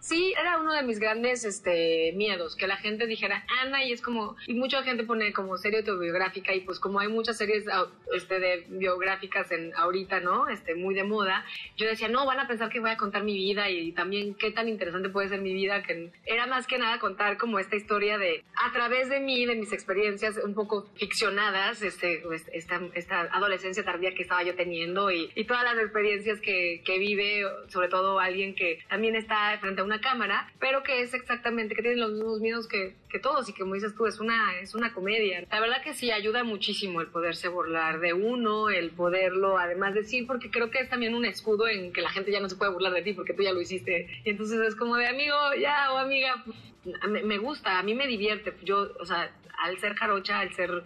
Sí, era uno de mis grandes este, miedos, que la gente dijera Ana y es como, y mucha gente pone como serie autobiográfica y pues como hay muchas series este, de biográficas en ahorita, ¿no? Este, muy de moda, yo decía, no, van a pensar que voy a contar mi vida y también qué tan interesante puede ser mi vida, que era más que nada contar como esta historia de, a través de mí, de mis experiencias un poco ficcionadas, este, pues, esta, esta adolescencia tardía que estaba yo teniendo y, y todas las experiencias que, que vive, sobre todo alguien que también está frente a una cámara, pero que es exactamente, que tiene los mismos miedos que, que todos y que como dices tú, es una, es una comedia. La verdad que sí, ayuda muchísimo el poderse burlar de uno, el poderlo además decir, porque creo que es también un escudo en que la gente ya no se puede burlar de ti porque tú ya lo hiciste. Y entonces es como de amigo, ya, o amiga, me, me gusta, a mí me divierte. Yo, o sea, al ser jarocha, al ser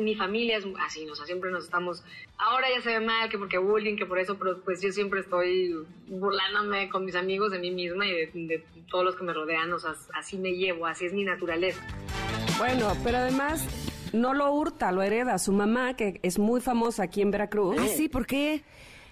mi familia es así, o sea, siempre nos estamos, ahora ya se ve mal, que porque bullying, que por eso, pero pues yo siempre estoy burlándome con mis amigos de mí misma y de, todos los que me rodean, o sea, así me llevo, así es mi naturaleza. Bueno, pero además no lo hurta, lo hereda su mamá, que es muy famosa aquí en Veracruz. Ah, sí, ¿por qué?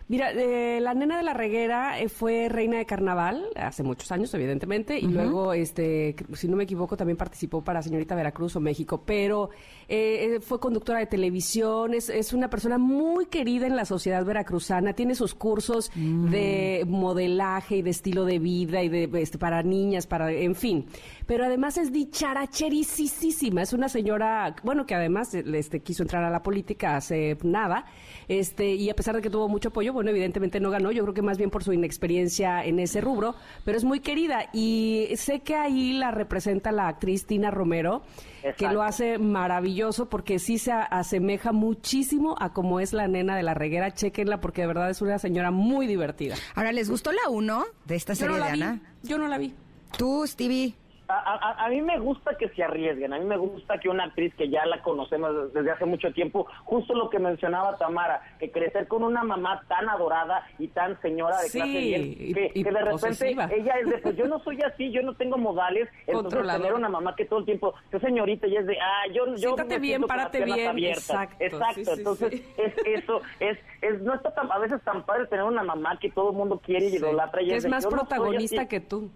Mira, eh, la nena de la reguera eh, fue reina de carnaval hace muchos años, evidentemente, y luego, este, si no me equivoco, también participó para Señorita Veracruz o México, pero eh, fue conductora de televisión, es, es, una persona muy querida en la sociedad veracruzana, tiene sus cursos de modelaje y de estilo de vida y de este, para niñas, para, en fin, pero además es dicharacherisísima, es una señora, bueno, que además este, quiso entrar a la política hace nada, este, y a pesar de que tuvo mucho apoyo, bueno, evidentemente no ganó, yo creo que más bien por su inexperiencia en ese rubro, pero es muy querida y sé que ahí la representa la actriz Tina Romero, que lo hace maravilloso porque sí se asemeja muchísimo a como es la nena de la reguera, chequenla porque de verdad es una señora muy divertida. Ahora, ¿les gustó la uno de esta serie de Ana? Yo no la vi. ¿Tú, Stevie? A, a- a mí me gusta que se arriesguen, a mí me gusta que una actriz que ya la conocemos desde hace mucho tiempo, justo lo que mencionaba Tamara, que crecer con una mamá tan adorada y tan señora de Sí, clase bien, que, y que de repente posesiva. ella es de, pues yo no soy así, yo no tengo modales, entonces tener una mamá que todo el tiempo, que señorita, y es de, ah, yo, yo Siéntate bien, párate bien, abiertas. exacto, Exacto, sí, sí, entonces sí. es eso, es, es, no está tan, a veces tan padre tener una mamá que todo el mundo quiere y idolatra y es de, más yo no protagonista que tú.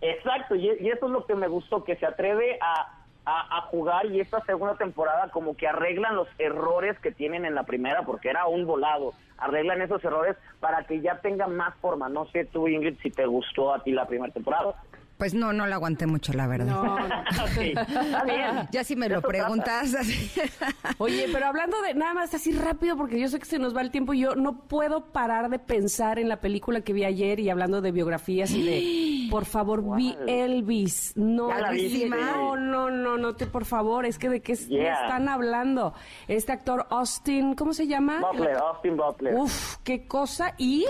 Exacto, y, eso es lo que me gustó, que se atreve a, a- a jugar y esta segunda temporada como que arreglan los errores que tienen en la primera, porque era un volado, arreglan esos errores para que ya tenga más forma. No sé tú, Ingrid, si te gustó a ti la primera temporada. Pues no, no la aguanté mucho, la verdad. No, no. Ok, está bien. Ya si me lo preguntas. así. Oye, pero hablando de nada más así rápido, porque yo sé que se nos va el tiempo, yo no puedo parar de pensar en la película que vi ayer y hablando de biografías y de, por favor, vi Elvis. No, no, no, no, no, te, por favor, es que de qué Yeah. están hablando. Este actor Austin, ¿cómo se llama? Butler, Austin Butler. Uf, qué cosa. Y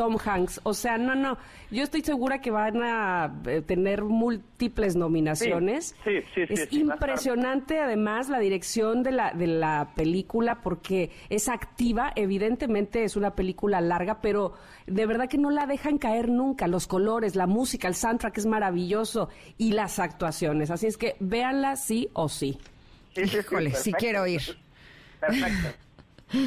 Tom Hanks. O sea, no, no. Yo estoy segura que van a eh, tener múltiples nominaciones. Sí, sí, sí, Es sí, impresionante, además, la dirección de la, de la película, porque es activa. Evidentemente es una película larga, pero de verdad que no la dejan caer nunca. Los colores, la música, el soundtrack es maravilloso y las actuaciones. Así es que véanla sí o sí. Sí, sí, Híjole, quiero ir. Perfecto.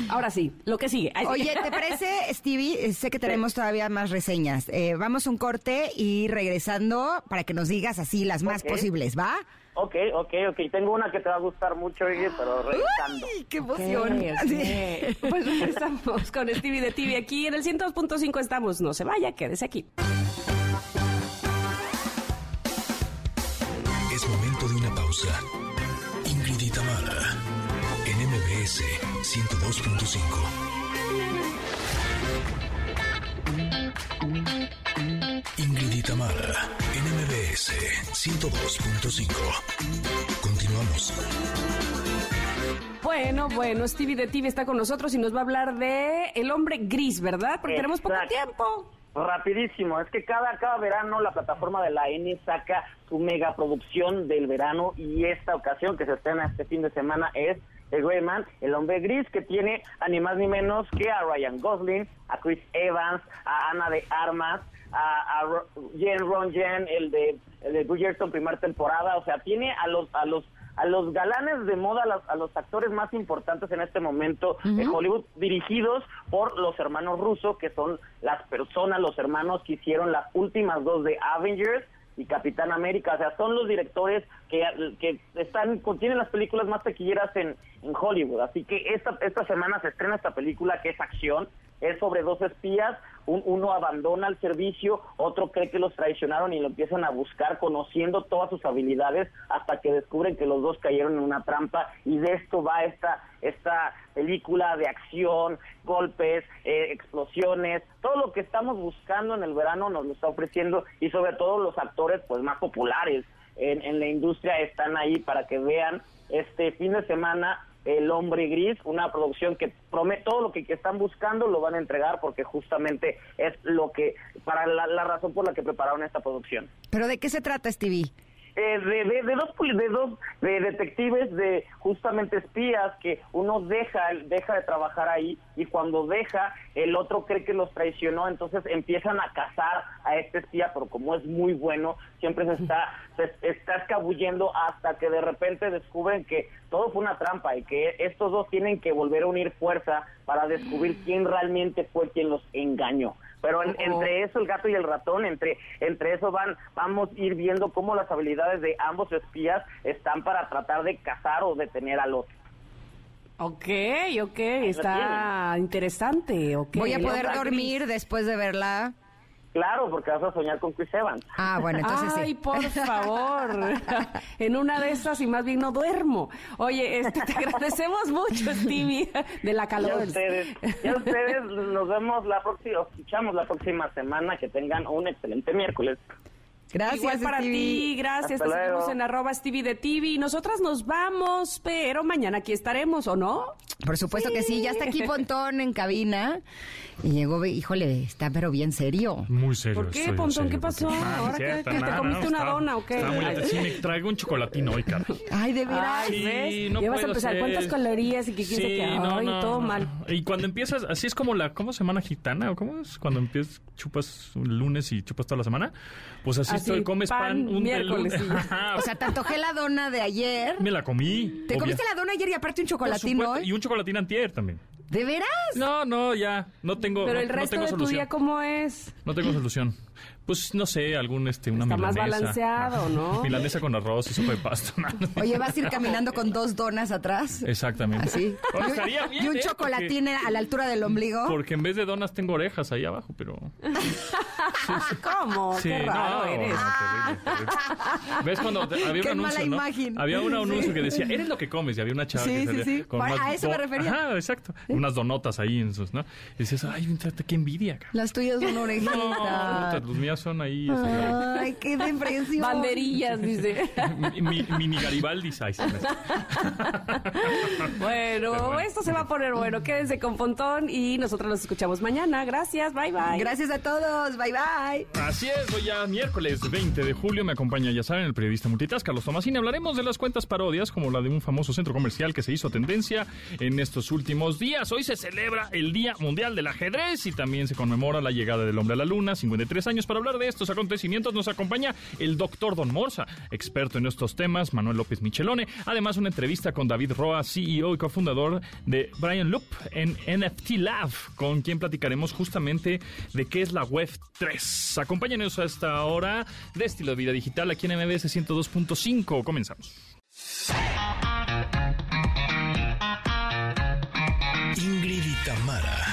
Ahora sí, lo que sigue. Oye, ¿te parece, Stevie? Eh, Sé que tenemos todavía más reseñas. Eh, vamos a un corte y regresando para que nos digas así las más posibles, ¿va? Ok, ok, ok. Tengo una que te va a gustar mucho, pero revisando. ¡Ay, qué emoción! Ok, ok. Pues regresamos con Stevie de TV aquí en el 102.5 estamos. No se vaya, quédese aquí. 102.5. Ingrid y Tamara, en MBS 102.5. Continuamos. Bueno, bueno, Stevie de TV está con nosotros y nos va a hablar de El Hombre Gris, ¿verdad? Porque tenemos poco tiempo. Rapidísimo, es que cada, cada verano la plataforma de la N saca su megaproducción del verano y esta ocasión que se estrena este fin de semana es Man, El Hombre Gris, que tiene a ni más ni menos que a Ryan Gosling, a Chris Evans, a Ana de Armas, a, a Jen Ronjen, el de, el de Bridgerton primera temporada, o sea, tiene a los, a los a los galanes de moda, a los, a los actores más importantes en este momento de Hollywood, dirigidos por los hermanos Russo, que son las personas, los hermanos que hicieron las últimas dos de Avengers y Capitán América, o sea, son los directores que, que están, contienen las películas más taquilleras en, en Hollywood, así que esta, esta semana se estrena esta película que es acción, es sobre dos espías, un- uno abandona el servicio, otro cree que los traicionaron y lo empiezan a buscar conociendo todas sus habilidades hasta que descubren que los dos cayeron en una trampa. Y de esto va esta esta película de acción, golpes, eh, explosiones, todo lo que estamos buscando en el verano nos lo está ofreciendo. Y sobre todo los actores pues más populares en, en la industria están ahí para que vean este fin de semana el Hombre Gris, una producción que promete todo lo que, están buscando lo van a entregar porque justamente es lo que, para la, la razón por la que prepararon esta producción. ¿Pero de qué se trata, Stevie? Eh, de, de- de dos de dos de detectives de justamente espías que uno deja deja de trabajar ahí y cuando deja el otro cree que los traicionó entonces empiezan a cazar a este espía pero como es muy bueno siempre se está se está escabullendo hasta que de repente descubren que todo fue una trampa y que estos dos tienen que volver a unir fuerza para descubrir quién realmente fue quien los engañó pero en- entre eso el gato y el ratón entre entre eso van vamos a ir viendo cómo las habilidades de ambos espías están para tratar de cazar o detener al otro Ok, ok, está interesante. ok. Voy a poder dormir después de verla. Claro porque vas a soñar con Chris Evans Ah, bueno, entonces Ay, sí. por favor. en una de esas y más bien no duermo. Oye, este, te agradecemos mucho, Stevie, de la ya calor. ustedes ya ustedes nos vemos la próxima escuchamos la próxima semana que tengan un excelente miércoles Gracias, Igual para Stevie. ti, gracias. Hasta Te seguimos luego. en arroba Stevie de TV. Nosotras nos vamos, pero mañana aquí estaremos, ¿o no? Por supuesto que sí, ya está aquí Pontón en cabina. Y llegó, híjole, está pero bien serio. Muy serio. ¿Por qué, Pontón? serio, ¿Qué pasó? porque- Ah, ¿Ahora qué- qué, te comiste no, una está- dona o qué? está muy- Ay. sí, me traigo un chocolatín hoy, caray. Ay, de veras. Ay, Sí, ¿ves? no ya vas a empezar. ser. ¿Cuántas calorías y que quién Sí, qué? no, Ay, no, todo no. mal. Y cuando empiezas, así es como la, ¿cómo semana gitana? ¿O cómo es? Cuando empiezas, chupas un lunes y chupas toda la semana. Pues así, Así, estoy, comes pan, pan, un miércoles, sí. O sea, te antojé la dona de ayer. me la comí. ¿Te obvia. comiste la dona ayer y aparte un supuesto, hoy? Y un chocolatín antier también. ¿De veras? No, no, ya. No tengo, Pero no, el no resto tengo de tu solución. día, ¿cómo es? No tengo solución. Pues no sé, algún este, una Está más milanesa. balanceado, ¿no? Milanesa con arroz y sopa de pasta. Oye, vas a ir caminando con dos donas atrás. Exactamente. Así. Y un- estaría bien, y un ¿eh? chocolatín a la altura del ombligo. Porque, en vez de donas tengo orejas ahí abajo, pero... ¿Cómo? Sí, Qué raro no, eres. no, terrible, terrible. ¿Ves cuando te- había Qué un anuncio, mala ¿no? imagen. Había un anuncio Sí. que decía, eres lo que comes, y había una chava Sí, que sí, salía sí. con A unas eso me refería. Ajá, exacto. Unas donotas ahí en sus, ¿no? Y decías, ay, qué envidia, cara. Las tuyas son No, orejitas. los mías son ahí... este, Ay, qué depresión. Banderillas, dice. mi- mi- mini Garibaldi size. Bueno, esto se va a poner bueno. Quédense con Pontón y nosotros nos escuchamos mañana. Gracias, bye bye. Gracias a todos. Bye, bye. Así es, hoy ya miércoles 20 de julio me acompaña, ya saben, el periodista multitask Carlos Tomasini. Hablaremos de las cuentas parodias, como la de un famoso centro comercial que se hizo tendencia en estos últimos días. Hoy se celebra el Día Mundial del Ajedrez y también se conmemora la llegada del hombre a la luna, 53 años. Para hablar de estos acontecimientos nos acompaña el doctor Don Morsa, experto en estos temas, Manuel López Michelone. Además, una entrevista con David Roa, CEO y cofundador de Brian Loop en NFT Lab, con quien platicaremos justamente de qué es la Web 3. Acompáñenos a esta hora de estilo de vida digital aquí en MBS 102.5. Comenzamos. Ingrid y Tamara